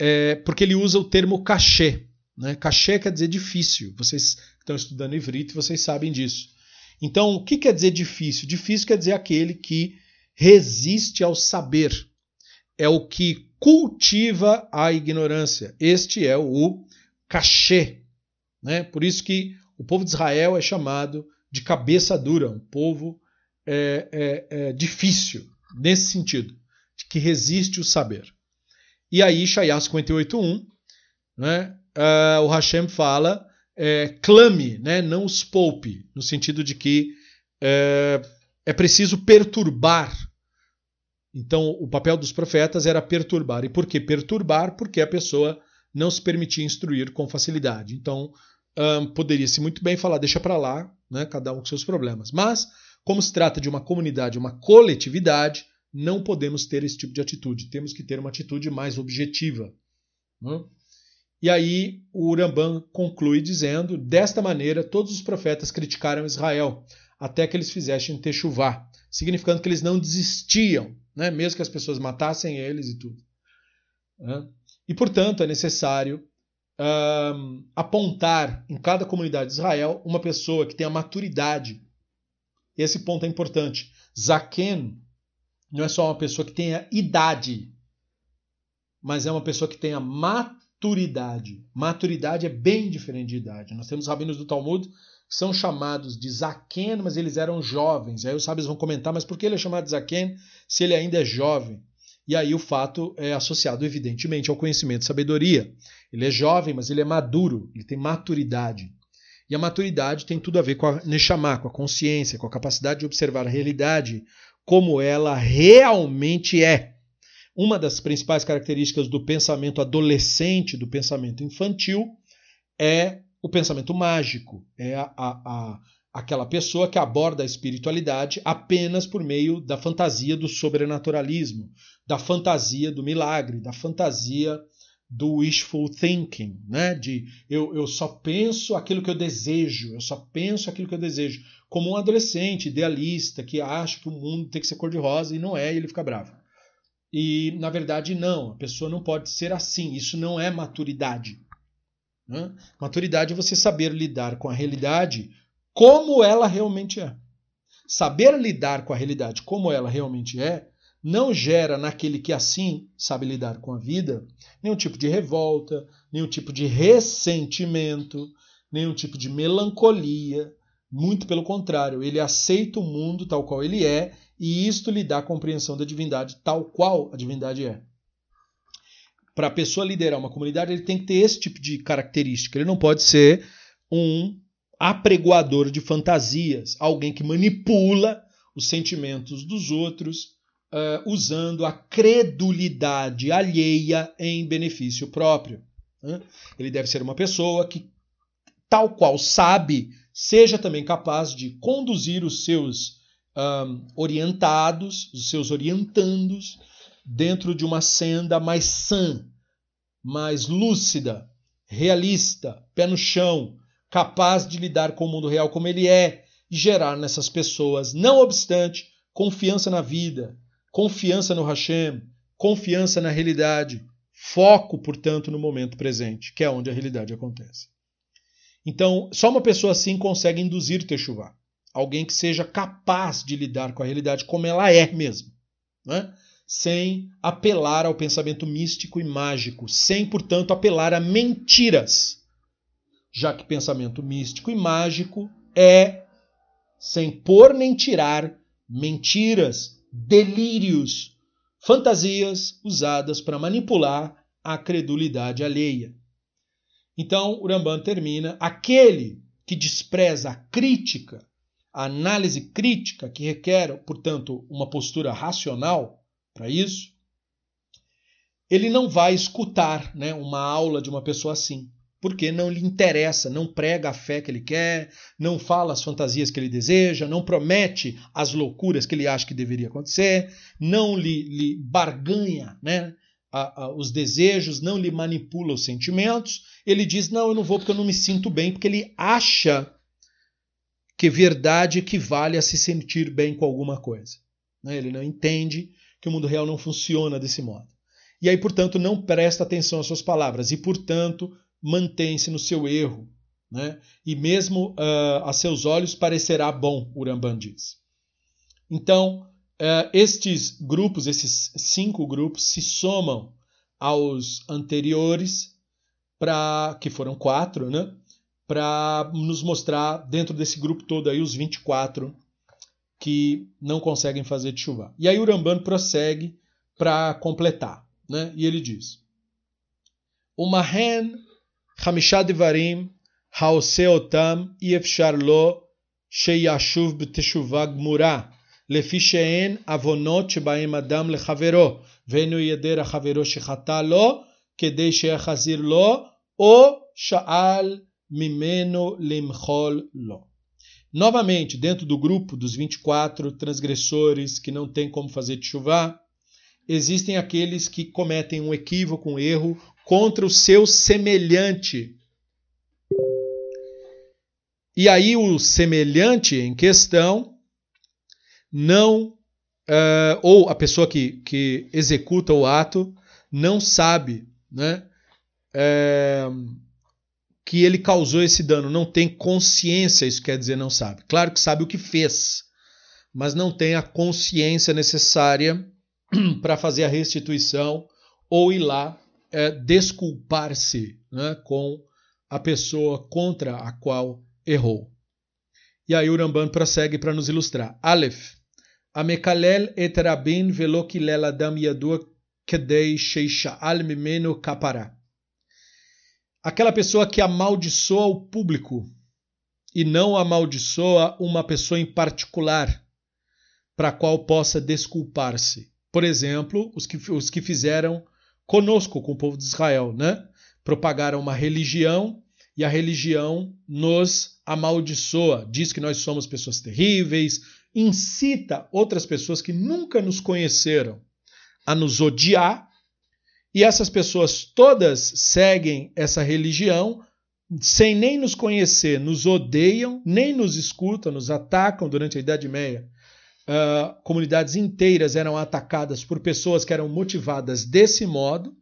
É, porque ele usa o termo cachê. Né? Cachê quer dizer difícil. Vocês estão estudando Ivrito, vocês sabem disso. Então, o que quer dizer difícil? Difícil quer dizer aquele que resiste ao saber. É o que cultiva a ignorância. Este é o cachê. Né? Por isso que o povo de Israel é chamado de cabeça dura, um povo é, é, é difícil, nesse sentido, de que resiste o saber. E aí, Shaiah 58.1, né, uh, o Hashem fala é, clame, né, não os poupe, no sentido de que é, é preciso perturbar. Então, o papel dos profetas era perturbar. E por que perturbar? Porque a pessoa não se permitia instruir com facilidade. Então, um, poderia-se muito bem falar, deixa para lá, né, cada um com seus problemas. Mas, como se trata de uma comunidade, uma coletividade, não podemos ter esse tipo de atitude. Temos que ter uma atitude mais objetiva. Né? E aí o Urambam conclui dizendo: desta maneira todos os profetas criticaram Israel, até que eles fizessem techuvá, significando que eles não desistiam, né? mesmo que as pessoas matassem eles e tudo. Né? E portanto é necessário um, apontar em cada comunidade de Israel uma pessoa que tenha maturidade. Esse ponto é importante. Zaken não é só uma pessoa que tenha idade, mas é uma pessoa que tenha maturidade maturidade. É bem diferente de idade. Nós temos rabinos do Talmud que são chamados de Zaken, mas eles eram jovens. Aí os sábios vão comentar, mas por que ele é chamado de Zaken se ele ainda é jovem? E aí o fato é associado, evidentemente, ao conhecimento e sabedoria. Ele é jovem, mas ele é maduro, ele tem maturidade. E a maturidade tem tudo a ver com a Neshama, com a consciência, com a capacidade de observar a realidade como ela realmente é. Uma das principais características do pensamento adolescente, do pensamento infantil, é o pensamento mágico. É a, a, a, aquela pessoa que aborda a espiritualidade apenas por meio da fantasia do sobrenaturalismo, da fantasia do milagre, da fantasia do wishful thinking, né? De eu, eu só penso aquilo que eu desejo, eu só penso aquilo que eu desejo, como um adolescente idealista que acha que o mundo tem que ser cor-de-rosa e não é, e ele fica bravo. E, na verdade, não, a pessoa não pode ser assim. Isso não é maturidade. Né? Maturidade é você saber lidar com a realidade como ela realmente é. Saber lidar com a realidade como ela realmente é não gera naquele que assim sabe lidar com a vida nenhum tipo de revolta, nenhum tipo de ressentimento, nenhum tipo de melancolia. Muito pelo contrário, ele aceita o mundo tal qual ele é e isto lhe dá a compreensão da divindade tal qual a divindade é. Para a pessoa liderar uma comunidade, ele tem que ter esse tipo de característica. Ele não pode ser um apregoador de fantasias, alguém que manipula os sentimentos dos outros uh, usando a credulidade alheia em benefício próprio. Né? Ele deve ser uma pessoa que, tal qual sabe, seja também capaz de conduzir os seus um, orientados, os seus orientandos, dentro de uma senda mais sã, mais lúcida, realista, pé no chão, capaz de lidar com o mundo real como ele é e gerar nessas pessoas, não obstante, confiança na vida, confiança no Hashem, confiança na realidade, foco, portanto, no momento presente, que é onde a realidade acontece. Então, só uma pessoa assim consegue induzir Teshuvah. Alguém que seja capaz de lidar com a realidade como ela é mesmo. Né? Sem apelar ao pensamento místico e mágico, sem, portanto, apelar a mentiras. Já que pensamento místico e mágico é, sem pôr nem tirar, mentiras, delírios, fantasias usadas para manipular a credulidade alheia. Então, o Ramban termina: aquele que despreza a crítica, a análise crítica, que requer, portanto, uma postura racional para isso, ele não vai escutar né, uma aula de uma pessoa assim porque não lhe interessa, não prega a fé que ele quer, não fala as fantasias que ele deseja, não promete as loucuras que ele acha que deveria acontecer, não lhe, lhe barganha né, a, a, os desejos, não lhe manipula os sentimentos. Ele diz: Não, eu não vou porque eu não me sinto bem, porque ele acha que verdade equivale a se sentir bem com alguma coisa. Né? Ele não entende que o mundo real não funciona desse modo. E aí, portanto, não presta atenção às suas palavras e, portanto, mantém-se no seu erro, né? e mesmo uh, a seus olhos parecerá bom, Uramban diz. Então, uh, estes grupos, esses cinco grupos, se somam aos anteriores, para que foram quatro, né? para nos mostrar dentro desse grupo todo aí os 24 que não conseguem fazer de chuva. E aí o Uramban prossegue para completar, né? E ele diz: Uma hen חמישה דברים העושה אותם אי אפשר לו שישוב בתשובה גמורה, לפי שאין עוונות שבהם אדם לחברו, ואין הוא ידע חברו שחטא לו, כדי שיחזיר לו, או שאל ממנו למחול לו. Novamente, dentro do grupo dos 24 transgressores que não tem como fazer chuva, existem aqueles que cometem um equívoco, um erro contra o seu semelhante. E aí o semelhante em questão não uh, ou a pessoa que, que executa o ato não sabe, né, uh, que ele causou esse dano, não tem consciência, isso quer dizer não sabe. Claro que sabe o que fez, mas não tem a consciência necessária para fazer a restituição ou ir lá é, desculpar-se né, com a pessoa contra a qual errou. E aí o Ramban prossegue para nos ilustrar. Aleph. Amekalel et rabin velo kilel adam yadua kedei sheisha'al mimeno kapara. Aquela pessoa que amaldiçoa o público e não amaldiçoa uma pessoa em particular para a qual possa desculpar-se. Por exemplo, os que, os que fizeram conosco, com o povo de Israel, né? Propagaram uma religião e a religião nos amaldiçoa, diz que nós somos pessoas terríveis, incita outras pessoas que nunca nos conheceram a nos odiar, e essas pessoas todas seguem essa religião sem nem nos conhecer, nos odeiam, nem nos escutam, nos atacam durante a Idade Média uh, comunidades inteiras eram atacadas por pessoas que eram motivadas desse modo,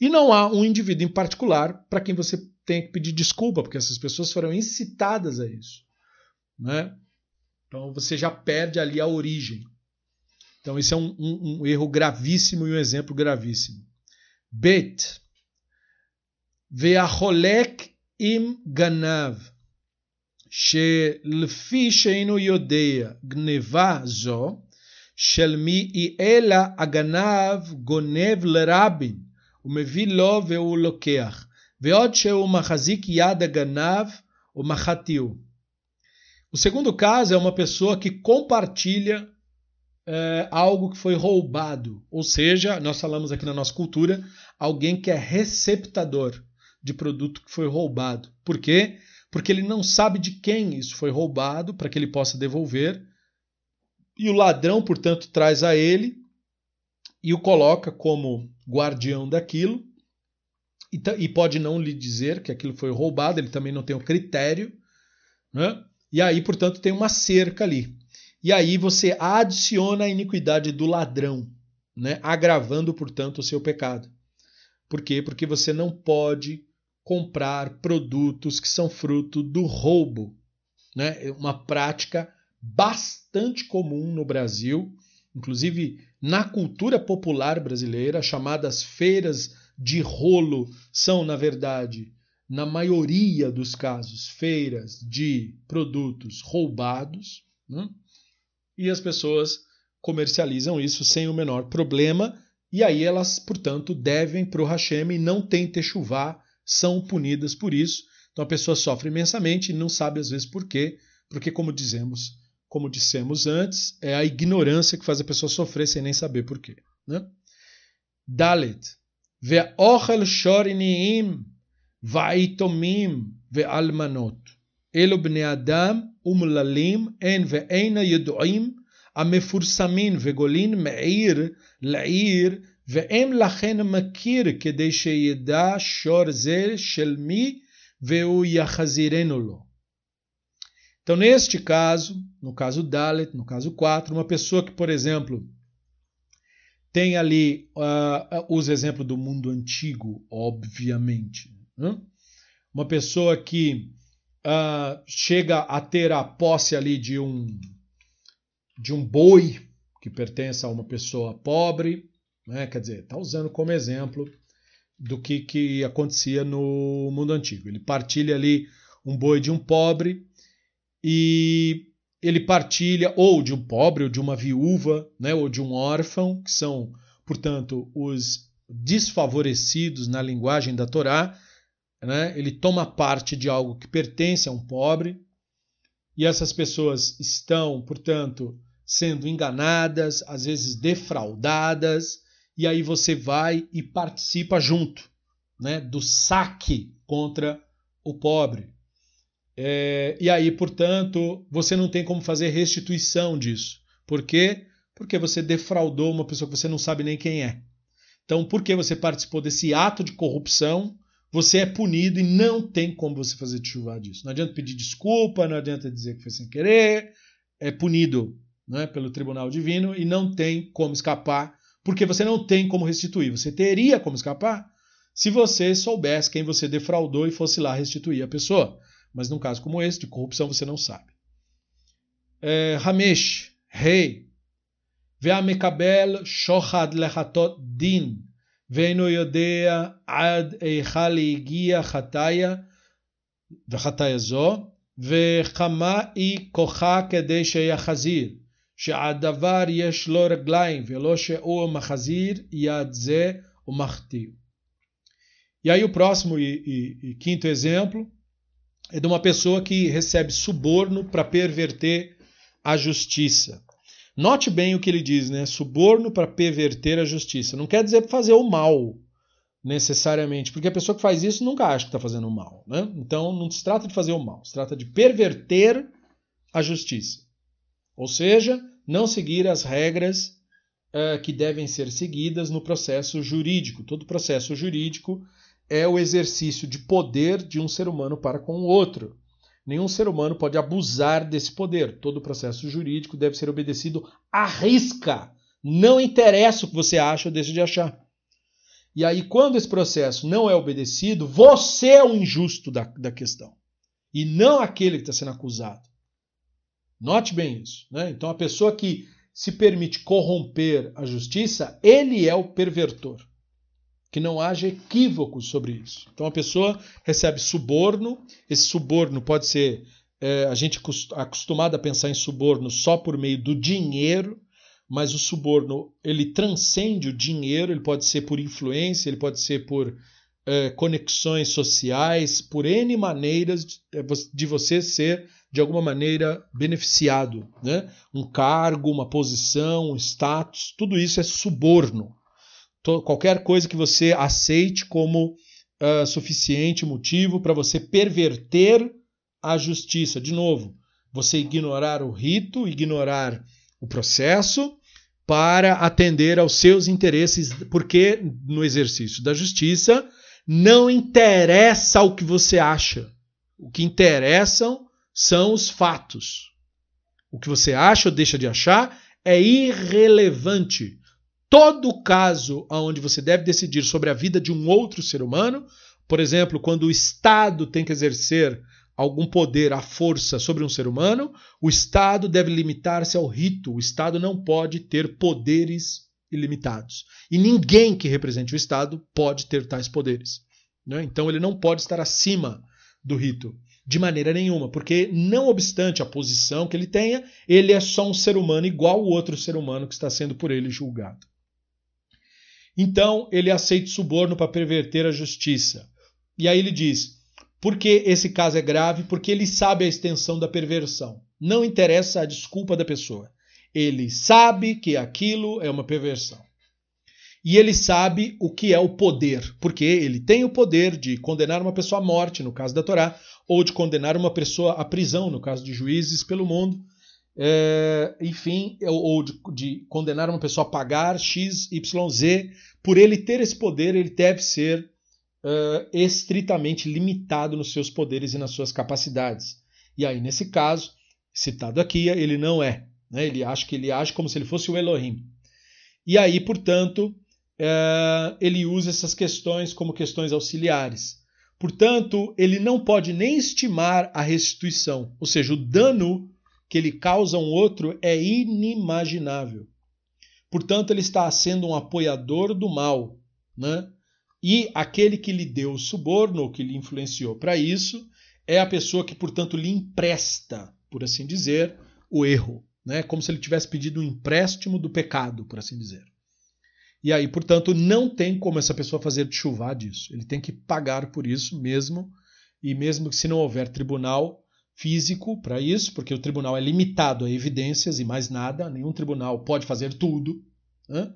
e não há um indivíduo em particular para quem você tem que pedir desculpa, porque essas pessoas foram incitadas a isso. Né? Então você já perde ali a origem. Então, isso é um, um, um erro gravíssimo e um exemplo gravíssimo. Bet. Ve'acholek im ganav. שלפי שאינו יודע גנבה זו, של מי היא אלא הגנב גונב לרבין, ומביא לו והוא לוקח, ועוד שהוא מחזיק יד הגנב, ומחתיהו. O segundo caso é uma pessoa que compartilha é, algo que foi roubado. Ou seja, nós falamos aqui na nossa cultura, alguém que é receptador de produto que foi roubado. Por quê? Porque ele não sabe de quem isso foi roubado para que ele possa devolver. E o ladrão, portanto, traz a ele e o coloca como guardião daquilo. E, e pode não lhe dizer que aquilo foi roubado, ele também não tem o critério. Né? E aí, portanto, tem uma cerca ali. E aí você adiciona a iniquidade do ladrão, né? agravando, portanto, o seu pecado. Por quê? Porque você não pode comprar produtos que são fruto do roubo. Né? É uma prática bastante comum no Brasil, inclusive na cultura popular brasileira, chamadas feiras de rolo são, na verdade, na maioria dos casos, feiras de produtos roubados, né? e as pessoas comercializam isso sem o menor problema, e aí elas, portanto, devem para o Hashem e não tem techuvá, são punidas por isso. Então a pessoa sofre imensamente e não sabe às vezes por quê, porque como dizemos, como dissemos antes, é a ignorância que faz a pessoa sofrer sem nem saber por quê. Né? Dalet. Ve'ochel shoriniim והיתומים ואלמנות. אלו בני אדם אומללים הן ואין הידועים המפורסמים וגולין מעיר לעיר ואין לכן מכיר כדי שידע שור זה של מי והוא יחזירנו לו. Então, neste caso, no caso Dalet, no caso 4, uma pessoa que, por exemplo, tem ali, uh, os exemplos do mundo antigo, obviamente, uma pessoa que uh, chega a ter a posse ali de um de um boi que pertence a uma pessoa pobre, né? quer dizer, está usando como exemplo do que, que acontecia no mundo antigo. Ele partilha ali um boi de um pobre e ele partilha ou de um pobre ou de uma viúva, né, ou de um órfão, que são, portanto, os desfavorecidos na linguagem da Torá, né? ele toma parte de algo que pertence a um pobre, e essas pessoas estão, portanto, sendo enganadas, às vezes defraudadas, e aí você vai e participa junto né, do saque contra o pobre. É, e aí, portanto, você não tem como fazer restituição disso. Por quê? Porque você defraudou uma pessoa que você não sabe nem quem é. Então, porque você participou desse ato de corrupção, você é punido e não tem como você fazer chuva disso. Não adianta pedir desculpa, não adianta dizer que foi sem querer, é punido né, pelo tribunal divino e não tem como escapar, porque você não tem como restituir. Você teria como escapar se você soubesse quem você defraudou e fosse lá restituir a pessoa. Mas num caso como esse, de corrupção, você não sabe. É, Ramesh, rei, Ve'amekabel shochad lechatot din, ואינו יודע עד היכן הגיע חטאיה וחטאיה זו, וכמה היא כוחה כדי שיחזיר, שהדבר יש לו רגליים ולא שהוא מחזיר יד זה ומחטיא. E aí o próximo e, e, e, quinto exemplo é de uma pessoa que recebe suborno para perverter a justiça. Note bem o que ele diz, né? Suborno para perverter a justiça. Não quer dizer fazer o mal, necessariamente, porque a pessoa que faz isso nunca acha que está fazendo o mal. Né? Então não se trata de fazer o mal, se trata de perverter a justiça. Ou seja, não seguir as regras uh, que devem ser seguidas no processo jurídico. Todo processo jurídico é o exercício de poder de um ser humano para com o outro. Nenhum ser humano pode abusar desse poder. Todo processo jurídico deve ser obedecido à risca. Não interessa o que você acha ou deixa de achar. E aí, quando esse processo não é obedecido, você é o injusto da, da questão. E não aquele que está sendo acusado. Note bem isso. Né? Então, a pessoa que se permite corromper a justiça, ele é o pervertor. Que não haja equívocos sobre isso. Então a pessoa recebe suborno, esse suborno pode ser. É, a gente acostumado a pensar em suborno só por meio do dinheiro, mas o suborno ele transcende o dinheiro, ele pode ser por influência, ele pode ser por é, conexões sociais, por N maneiras de, de você ser de alguma maneira beneficiado. Né? Um cargo, uma posição, um status, tudo isso é suborno. Qualquer coisa que você aceite como uh, suficiente motivo para você perverter a justiça. De novo, você ignorar o rito, ignorar o processo para atender aos seus interesses, porque no exercício da justiça não interessa o que você acha. O que interessam são os fatos. O que você acha ou deixa de achar é irrelevante. Todo caso onde você deve decidir sobre a vida de um outro ser humano, por exemplo, quando o Estado tem que exercer algum poder à força sobre um ser humano, o Estado deve limitar-se ao rito. O Estado não pode ter poderes ilimitados. E ninguém que represente o Estado pode ter tais poderes. Né? Então ele não pode estar acima do rito de maneira nenhuma, porque não obstante a posição que ele tenha, ele é só um ser humano igual o outro ser humano que está sendo por ele julgado. Então, ele aceita suborno para perverter a justiça. E aí ele diz: por que esse caso é grave? Porque ele sabe a extensão da perversão. Não interessa a desculpa da pessoa. Ele sabe que aquilo é uma perversão. E ele sabe o que é o poder, porque ele tem o poder de condenar uma pessoa à morte, no caso da Torá, ou de condenar uma pessoa à prisão, no caso de juízes pelo mundo, é, enfim, ou de, de, condenar uma pessoa a pagar X, Y, Z. Por ele ter esse poder, ele deve ser uh, estritamente limitado nos seus poderes e nas suas capacidades. E aí, nesse caso, citado aqui, ele não é. Né? Ele acha que ele age como se ele fosse o Elohim. E aí, portanto, uh, ele usa essas questões como questões auxiliares. Portanto, ele não pode nem estimar a restituição, ou seja, o dano que ele causa a um outro é inimaginável. Portanto, ele está sendo um apoiador do mal, né? E aquele que lhe deu o suborno, que lhe influenciou para isso, é a pessoa que, portanto, lhe empresta, por assim dizer, o erro, né? Como se ele tivesse pedido um empréstimo do pecado, por assim dizer. E aí, portanto, não tem como essa pessoa fazer chuvar disso. Ele tem que pagar por isso mesmo, e mesmo que se não houver tribunal físico para isso, porque o tribunal é limitado a evidências e mais nada, nenhum tribunal pode fazer tudo. Né?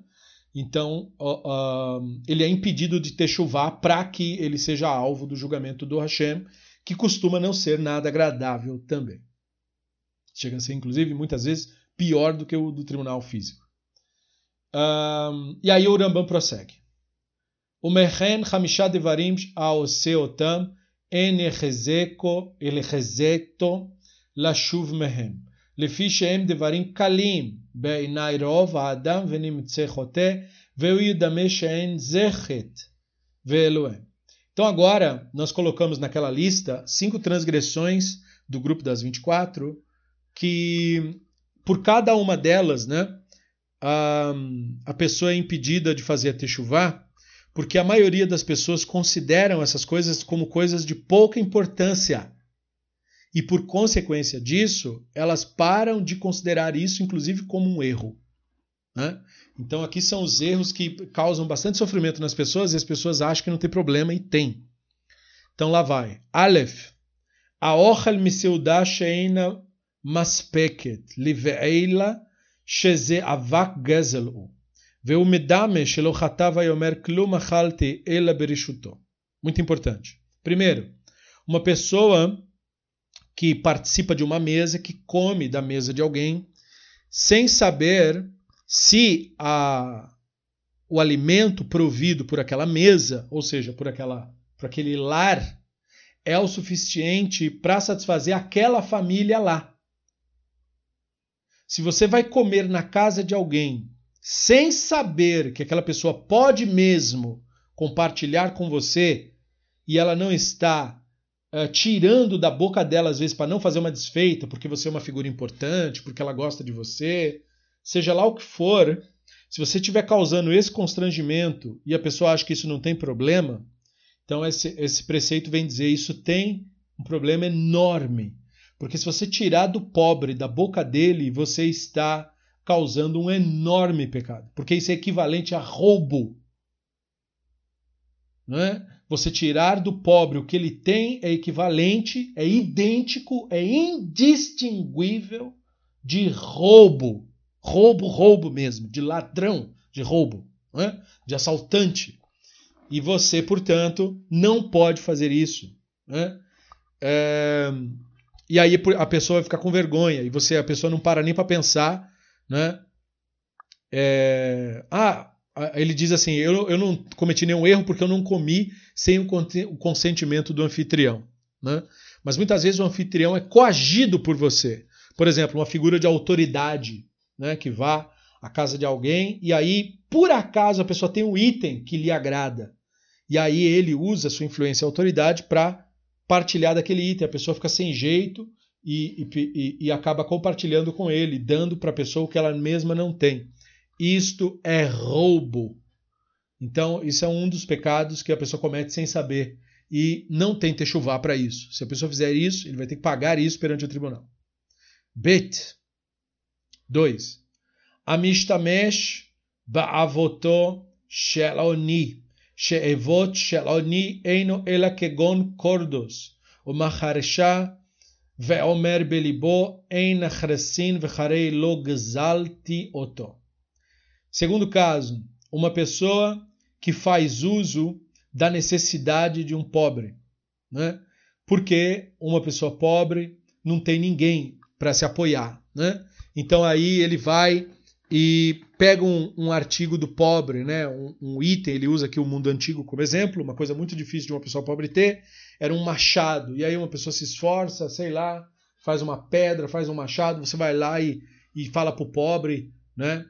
Então, uh, uh, ele é impedido de ter chuva para que ele seja alvo do julgamento do Hashem, que costuma não ser nada agradável também. Chega a ser, inclusive, muitas vezes pior do que o do tribunal físico. Um, e aí o Rambam prossegue. O mehen chamisha devarim aoseotam en echezeko elechezeto lashuv mehen. לפי שהם דברים קלים בעיני רוב האדם ונמצא חוטא, והוא ידמה שאין זכת ואלוהים. Então agora nós colocamos naquela lista cinco transgressões do grupo das 24 que por cada uma delas, né, a, a pessoa é impedida de fazer a techuvá, porque a maioria das pessoas consideram essas coisas como coisas de pouca importância. E por consequência disso, elas param de considerar isso, inclusive, como um erro. Né? Então, aqui são os erros que causam bastante sofrimento nas pessoas e as pessoas acham que não tem problema e tem. Então, lá vai. Aleph. Aochel miseudah sheina maspeket live'eila שזה אבק גזל הוא, והוא מדמה שלא חטא ויאמר כלום אכלתי אלא ברשותו. Muito importante. Primeiro, uma pessoa que participa de uma mesa, que come da mesa de alguém, sem saber se a, o alimento provido por aquela mesa, ou seja, por, aquela, por aquele lar, é o suficiente para satisfazer aquela família lá. Se você vai comer na casa de alguém sem saber que aquela pessoa pode mesmo compartilhar com você e ela não está uh, tirando da boca dela às vezes para não fazer uma desfeita, porque você é uma figura importante, porque ela gosta de você, seja lá o que for, se você estiver causando esse constrangimento e a pessoa acha que isso não tem problema, então esse, esse preceito vem dizer isso tem um problema enorme. Porque se você tirar do pobre da boca dele, você está causando um enorme pecado. Porque isso é equivalente a roubo. Não é? Você tirar do pobre o que ele tem é equivalente, é idêntico, é indistinguível de roubo. Roubo, roubo mesmo, de ladrão, de roubo, é? de assaltante. E você, portanto, não pode fazer isso. É? É... E aí a pessoa vai ficar com vergonha e você a pessoa não para nem para pensar, né? É... Ah, ele diz assim: eu, eu não cometi nenhum erro porque eu não comi sem o consentimento do anfitrião. Né? Mas muitas vezes o anfitrião é coagido por você. Por exemplo, uma figura de autoridade né, que vá à casa de alguém e aí, por acaso, a pessoa tem um item que lhe agrada. E aí ele usa sua influência e autoridade para partilhar daquele item. A pessoa fica sem jeito e, e, e acaba compartilhando com ele, dando para a pessoa o que ela mesma não tem. Isto é roubo. Então, isso é um dos pecados que a pessoa comete sem saber. E não tem techuvá para isso. Se a pessoa fizer isso, ele vai ter que pagar isso perante o tribunal. Bet. 2. Amishtamesh ba'avoto sheloni. she'evot sheloni eino ela kegon kordos. ומחרשה ואומר בליבו אין נחרסין וחרי לא גזלתי אותו. Segundo caso, uma pessoa que faz uso da necessidade de um pobre, né? Porque uma pessoa pobre não tem ninguém para se apoiar, né? Então aí ele vai e pega um, um artigo do pobre, né? Um, um, item, ele usa aqui o mundo antigo como exemplo, uma coisa muito difícil de uma pessoa pobre ter, era um machado. E aí uma pessoa se esforça, sei lá, faz uma pedra, faz um machado, você vai lá e, e fala para o pobre, né?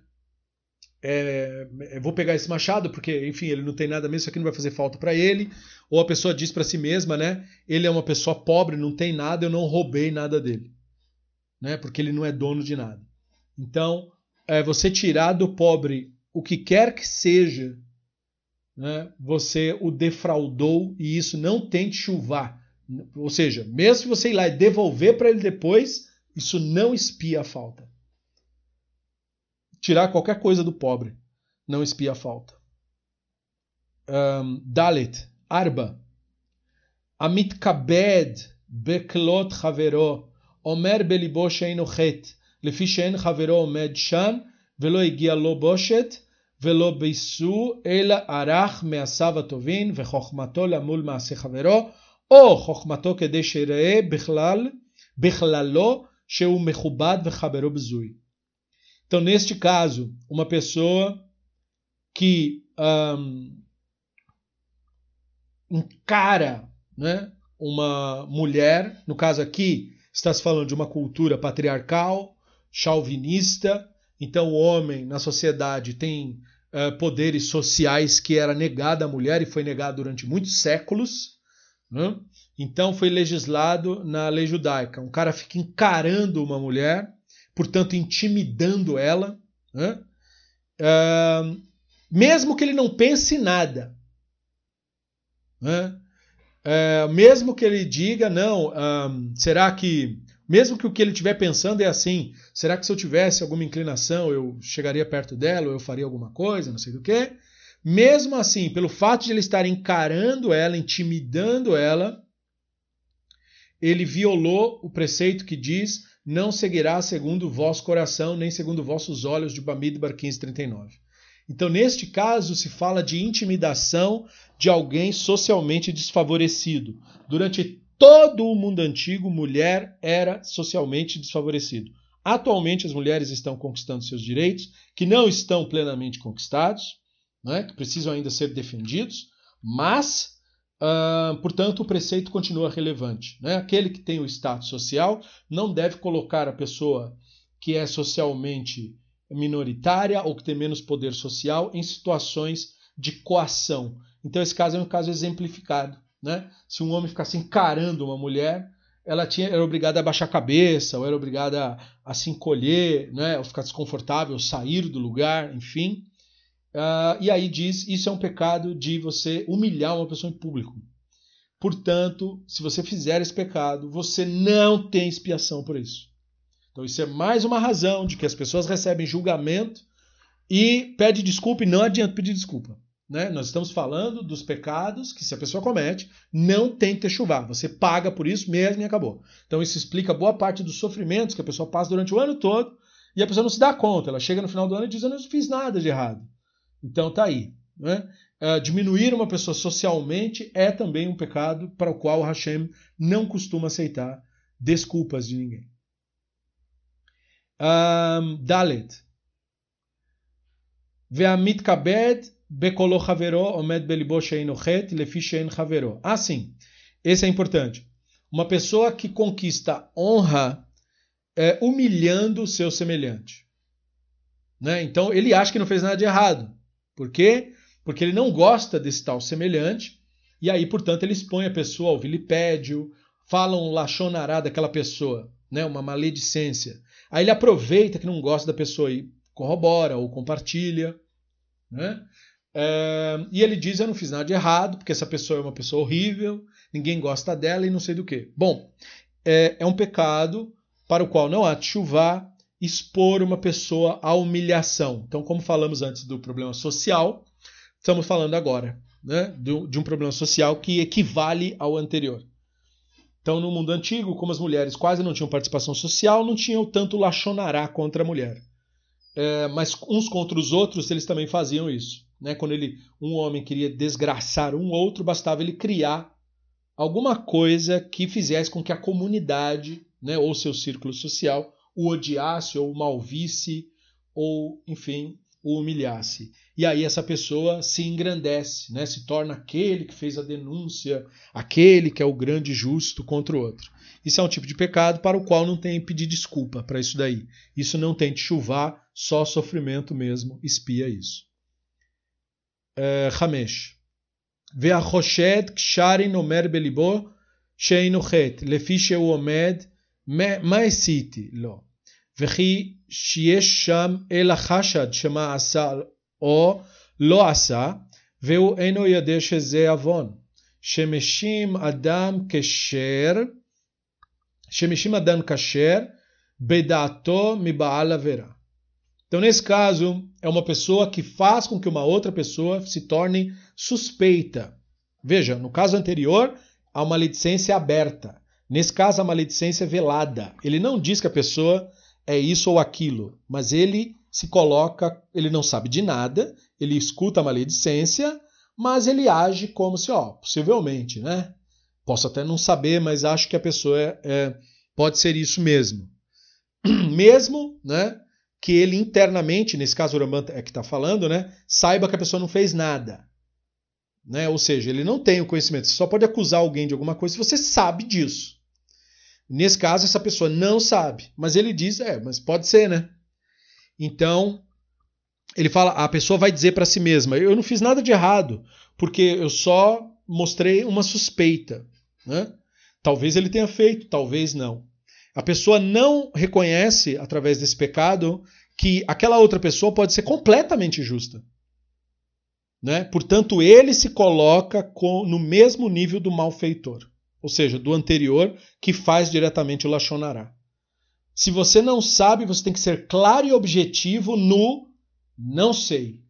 é, vou pegar esse machado porque, enfim, ele não tem nada mesmo, isso aqui não vai fazer falta para ele. Ou a pessoa diz para si mesma, né? Ele é uma pessoa pobre, não tem nada, eu não roubei nada dele, né? Porque ele não é dono de nada. Então, é, você tirar do pobre o que quer que seja, né? Você o defraudou e isso não tem de chuvar. Ou seja, mesmo você ir lá e devolver para ele depois, isso não espia a falta tirar qualquer coisa do pobre. Não espia a falta. Um, Dalit, Arba. Amit kabed beklot chavero, omer belibo sheinu chet, לפי שאין חברו עומד שם, ולא הגיע לו בושת, ולא ביסו, אלא ערך מעשיו הטובים, וחוכמתו למול מעשה חברו, או חוכמתו כדי שיראה בכלל, בכללו, שהוא מכובד וחברו בזוי. Então, neste caso, uma pessoa que um, encara né, uma mulher, no caso aqui, está se falando de uma cultura patriarcal, chauvinista, então o homem na sociedade tem uh, poderes sociais que era negado à mulher e foi negado durante muitos séculos. Né? Então foi legislado na lei judaica. Um cara fica encarando uma mulher portanto intimidando ela, né? uh, mesmo que ele não pense nada. Né? Uh, mesmo que ele diga, não, uh, será que, mesmo que o que ele estiver pensando é assim, será que se eu tivesse alguma inclinação eu chegaria perto dela, ou eu faria alguma coisa, não sei do que? Mesmo assim, pelo fato de ele estar encarando ela, intimidando ela, ele violou o preceito que diz não seguirá segundo o vosso coração, nem segundo vossos olhos, de Bamidbar 1539. Então, neste caso, se fala de intimidação de alguém socialmente desfavorecido. Durante todo o mundo antigo, mulher era socialmente desfavorecido. Atualmente, as mulheres estão conquistando seus direitos, que não estão plenamente conquistados, né, que precisam ainda ser defendidos, mas Uh, portanto, o preceito continua relevante. Né? Aquele que tem o status social não deve colocar a pessoa que é socialmente minoritária ou que tem menos poder social em situações de coação. Então, esse caso é um caso exemplificado. Né? Se um homem ficasse encarando uma mulher, ela tinha, era obrigada a baixar a cabeça, ou era obrigada a, a se encolher, né, ou ficar desconfortável, sair do lugar, enfim. Uh, e aí diz: isso é um pecado de você humilhar uma pessoa em público. Portanto, se você fizer esse pecado, você não tem expiação por isso. Então, isso é mais uma razão de que as pessoas recebem julgamento e pede desculpa e não adianta pedir desculpa. Né? Nós estamos falando dos pecados que, se a pessoa comete, não tem que chuvar. Você paga por isso mesmo e acabou. Então, isso explica boa parte dos sofrimentos que a pessoa passa durante o ano todo e a pessoa não se dá conta. Ela chega no final do ano e diz: Eu não fiz nada de errado. Então, tá aí. Né? Uh, diminuir uma pessoa socialmente é também um pecado para o qual Hashem não costuma aceitar desculpas de ninguém. Um, Dalet. Ve'amit kabed bekolo havero omed belibo sheino havero. Ah, sim. Esse é importante. Uma pessoa que conquista honra é, humilhando o seu semelhante. Né? Então ele acha que não fez nada de errado. Por quê? Porque ele não gosta desse tal semelhante, e aí, portanto, ele expõe a pessoa ao vilipédio, fala um lachonará daquela pessoa, né? uma maledicência. Aí ele aproveita que não gosta da pessoa e corrobora ou compartilha. Né? É, e ele diz: Eu não fiz nada de errado, porque essa pessoa é uma pessoa horrível, ninguém gosta dela e não sei do que. Bom, é, é um pecado para o qual não há chuva expor uma pessoa à humilhação. Então, como falamos antes do problema social, estamos falando agora né, de um problema social que equivale ao anterior. Então, no mundo antigo, como as mulheres quase não tinham participação social, não tinham tanto lachonará contra a mulher. É, mas uns contra os outros, eles também faziam isso. Né? Quando ele, um homem queria desgraçar um outro, bastava ele criar alguma coisa que fizesse com que a comunidade, né, ou seu círculo social, o odiasse ou o malvisse ou, enfim, o humilhasse. E aí essa pessoa se engrandece, né? se torna aquele que fez a denúncia, aquele que é o grande justo contra o outro. Isso é um tipo de pecado para o qual não tem pedir desculpa para isso daí. Isso não tem de chuvar, só sofrimento mesmo espia isso. Hamesh. והחושד קשרין אומר בליבו שאינו חטא, לפי שהוא עומד מה עשיתי? לא. וכי שיש שם אלא חשד שמה עשה או לא עשה, והוא אינו יודע שזה עוון. שמשים אדם כשר, שמשים אדם כשר בדעתו מבעל עבירה. Então, nesse caso, é uma pessoa que faz com que uma outra pessoa se torne suspeita. Veja, no caso anterior, há uma maledicência aberta. Nesse caso, a maledicência é velada. Ele não diz que a pessoa é isso ou aquilo, mas ele se coloca, ele não sabe de nada, ele escuta a maledicência, mas ele age como se, ó, possivelmente, né? Posso até não saber, mas acho que a pessoa é, é, pode ser isso mesmo. Mesmo, né? Que ele internamente, nesse caso o Rambam é que está falando, né? Saiba que a pessoa não fez nada. Né? Ou seja, ele não tem o conhecimento. Você só pode acusar alguém de alguma coisa se você sabe disso. Nesse caso, essa pessoa não sabe, mas ele diz, é, mas pode ser, né? Então, ele fala, a pessoa vai dizer para si mesma, eu não fiz nada de errado, porque eu só mostrei uma suspeita, né? Talvez ele tenha feito, talvez não. A pessoa não reconhece, através desse pecado, que aquela outra pessoa pode ser completamente justa. Né? Portanto, ele se coloca com, no mesmo nível do malfeitor ou seja, do anterior, que faz diretamente o Lachonará. Se você não sabe, você tem que ser claro e objetivo no não sei.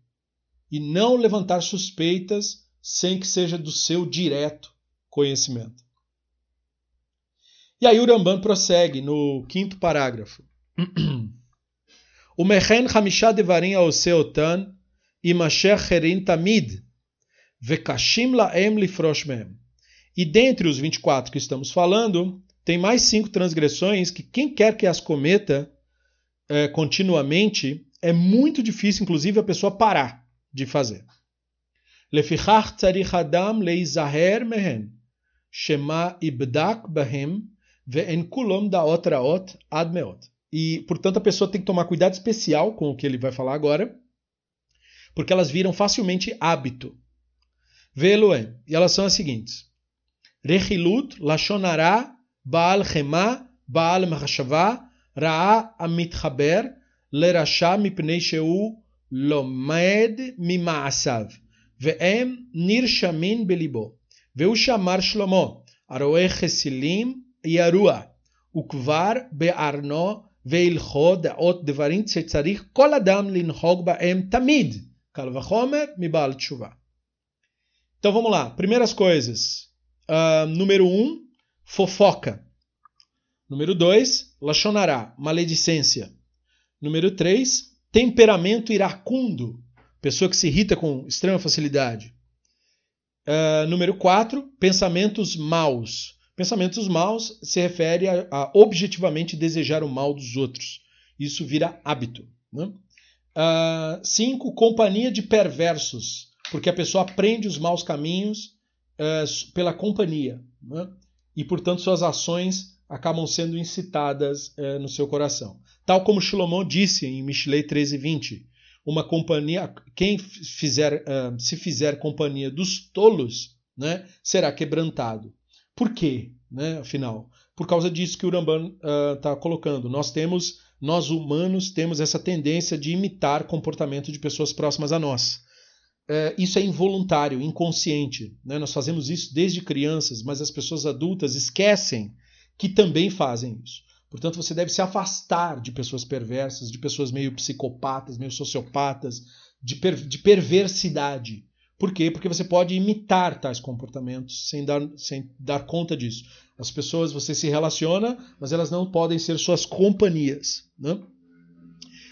E não levantar suspeitas sem que seja do seu direto conhecimento. E aí Uramban prossegue no quinto parágrafo. O Mehen Hamishá Devarim ao Seotan e Masher Herin Tamid Vekashim Laem Lifrosh Mem. E dentre os 24 que estamos falando, tem mais cinco transgressões que quem quer que as cometa é, continuamente, é muito difícil, inclusive, a pessoa parar de fazer. Lefichach tzarich adam leizaher mehen, shema ibdak bahem, ve'en kulam da otraot ad meot. E, portanto, a pessoa tem que tomar cuidado especial com o que ele vai falar agora, porque elas viram facilmente hábito. Ve'eloen. E elas são as seguintes. Rechilut, Lashonara, Baal Hema, Baal Mahashavá, Ra'a Amitchaber, Lerashá Mipnei Sheu Lomed Mimaasav, Ve'em Nirshamin Belibo, Ve'u Shamar Shlomo, Aroe Chesilim, ירוע, וכבר בארנו והלכו דעות דברים שצריך כל אדם לנהוג בהם תמיד, קל וחומר מבעל תשובה. Então vamos lá. Primeiras coisas. Uh, número um, fofoca. Número dois, lachonará, maledicência. Número três, temperamento iracundo, pessoa que se irrita com extrema facilidade. Uh, número quatro, pensamentos maus. Pensamentos maus se refere a, a, objetivamente desejar o mal dos outros. Isso vira hábito. Né? Uh, companhia de perversos porque a pessoa aprende os maus caminhos uh, pela companhia, né? e portanto suas ações acabam sendo incitadas uh, no seu coração. Tal como Shlomo disse em Mishlei 13:20, uma companhia, quem fizer, uh, se fizer companhia dos tolos, né, será quebrantado. Por quê? Né, afinal, por causa disso que o Ramban está colocando. Nós temos, nós humanos temos essa tendência de imitar comportamento de pessoas próximas a nós é, isso é involuntário, inconsciente. Né? Nós fazemos isso desde crianças, mas as pessoas adultas esquecem que também fazem isso. Portanto, você deve se afastar de pessoas perversas, de pessoas meio psicopatas, meio sociopatas, de, per de perversidade. Por quê? Porque você pode imitar tais comportamentos sem dar, sem dar conta disso. As pessoas você se relaciona, mas elas não podem ser suas companhias. Né?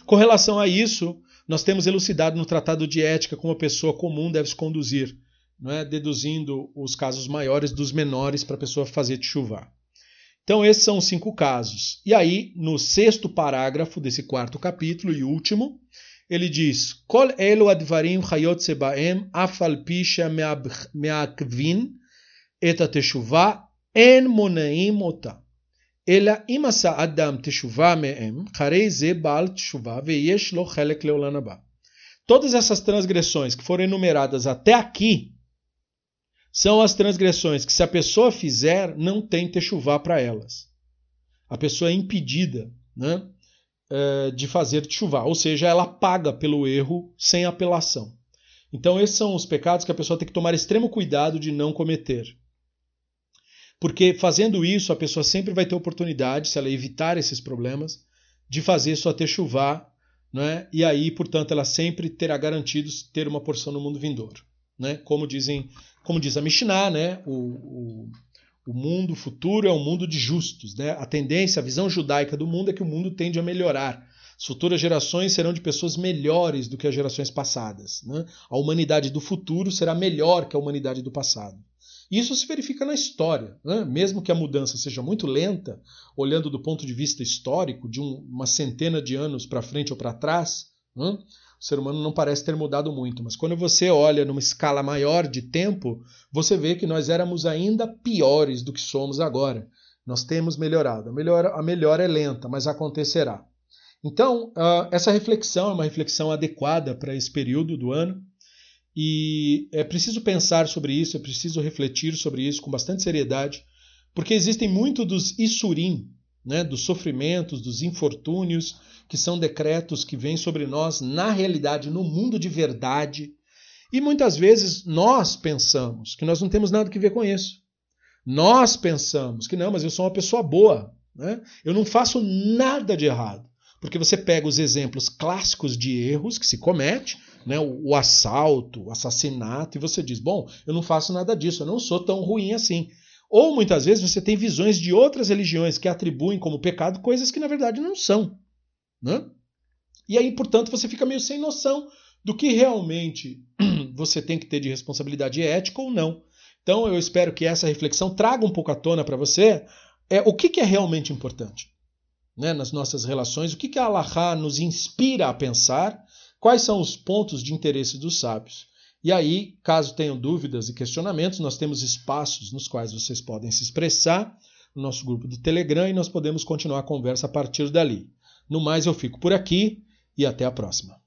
Com relação a isso, nós temos elucidado no Tratado de Ética como a pessoa comum deve se conduzir, não é? deduzindo os casos maiores dos menores para a pessoa fazer chuva. Então, esses são os cinco casos. E aí, no sexto parágrafo desse quarto capítulo e último, ele diz: Kol elu advarim chayot sebaem afal pisha meakvin et ateshuvah en monaim ota. אלא אם עשה אדם תשובה מהם, הרי זה בעל תשובה ויש לו חלק לעולם הבא. Todas essas transgressões que foram enumeradas até aqui são as transgressões que, se a pessoa fizer, não tem techuvá para elas. A pessoa é impedida né, Eh, de fazer techuvá, ou seja, ela paga pelo erro sem apelação. Então, esses são os pecados que a pessoa tem que tomar extremo cuidado de não cometer. Porque fazendo isso, a pessoa sempre vai ter oportunidade, se ela evitar esses problemas, de fazer sua techuvá, né? e aí, portanto, ela sempre terá garantido ter uma porção no mundo vindouro. Né? Como, dizem, como diz a Mishnah, né? o, o, o mundo futuro é um mundo de justos. Né? A tendência, a visão judaica do mundo é que o mundo tende a melhorar. As futuras gerações serão de pessoas melhores do que as gerações passadas. Né? A humanidade do futuro será melhor que a humanidade do passado. Isso se verifica na história. Né? Mesmo que a mudança seja muito lenta, olhando do ponto de vista histórico, de um, uma centena de anos para frente ou para trás, né? O ser humano não parece ter mudado muito. Mas quando você olha numa escala maior de tempo, você vê que nós éramos ainda piores do que somos agora. Nós temos melhorado. A melhora, a melhora é lenta, mas acontecerá. Então, uh, essa reflexão é uma reflexão adequada para esse período do ano. E é preciso pensar sobre isso, é preciso refletir sobre isso com bastante seriedade, porque existem muito dos isurim, né, dos sofrimentos, dos infortúnios, que são decretos que vêm sobre nós na realidade, no mundo de verdade. E muitas vezes nós pensamos que nós não temos nada que ver com isso. Nós pensamos que não, mas eu sou uma pessoa boa, né? eu não faço nada de errado. Porque você pega os exemplos clássicos de erros que se comete, né, o, o assalto, o assassinato, e você diz: bom, eu não faço nada disso, eu não sou tão ruim assim. Ou muitas vezes você tem visões de outras religiões que atribuem como pecado coisas que na verdade não são. Né? E aí, portanto, você fica meio sem noção do que realmente você tem que ter de responsabilidade ética ou não. Então, eu espero que essa reflexão traga um pouco à tona para você é, o que, que, é realmente importante né, nas nossas relações, o que, que a Allah nos inspira a pensar Quais são os pontos de interesse dos sábios? E aí, caso tenham dúvidas e questionamentos, nós temos espaços nos quais vocês podem se expressar no nosso grupo do Telegram e nós podemos continuar a conversa a partir dali. No mais, eu fico por aqui e até a próxima.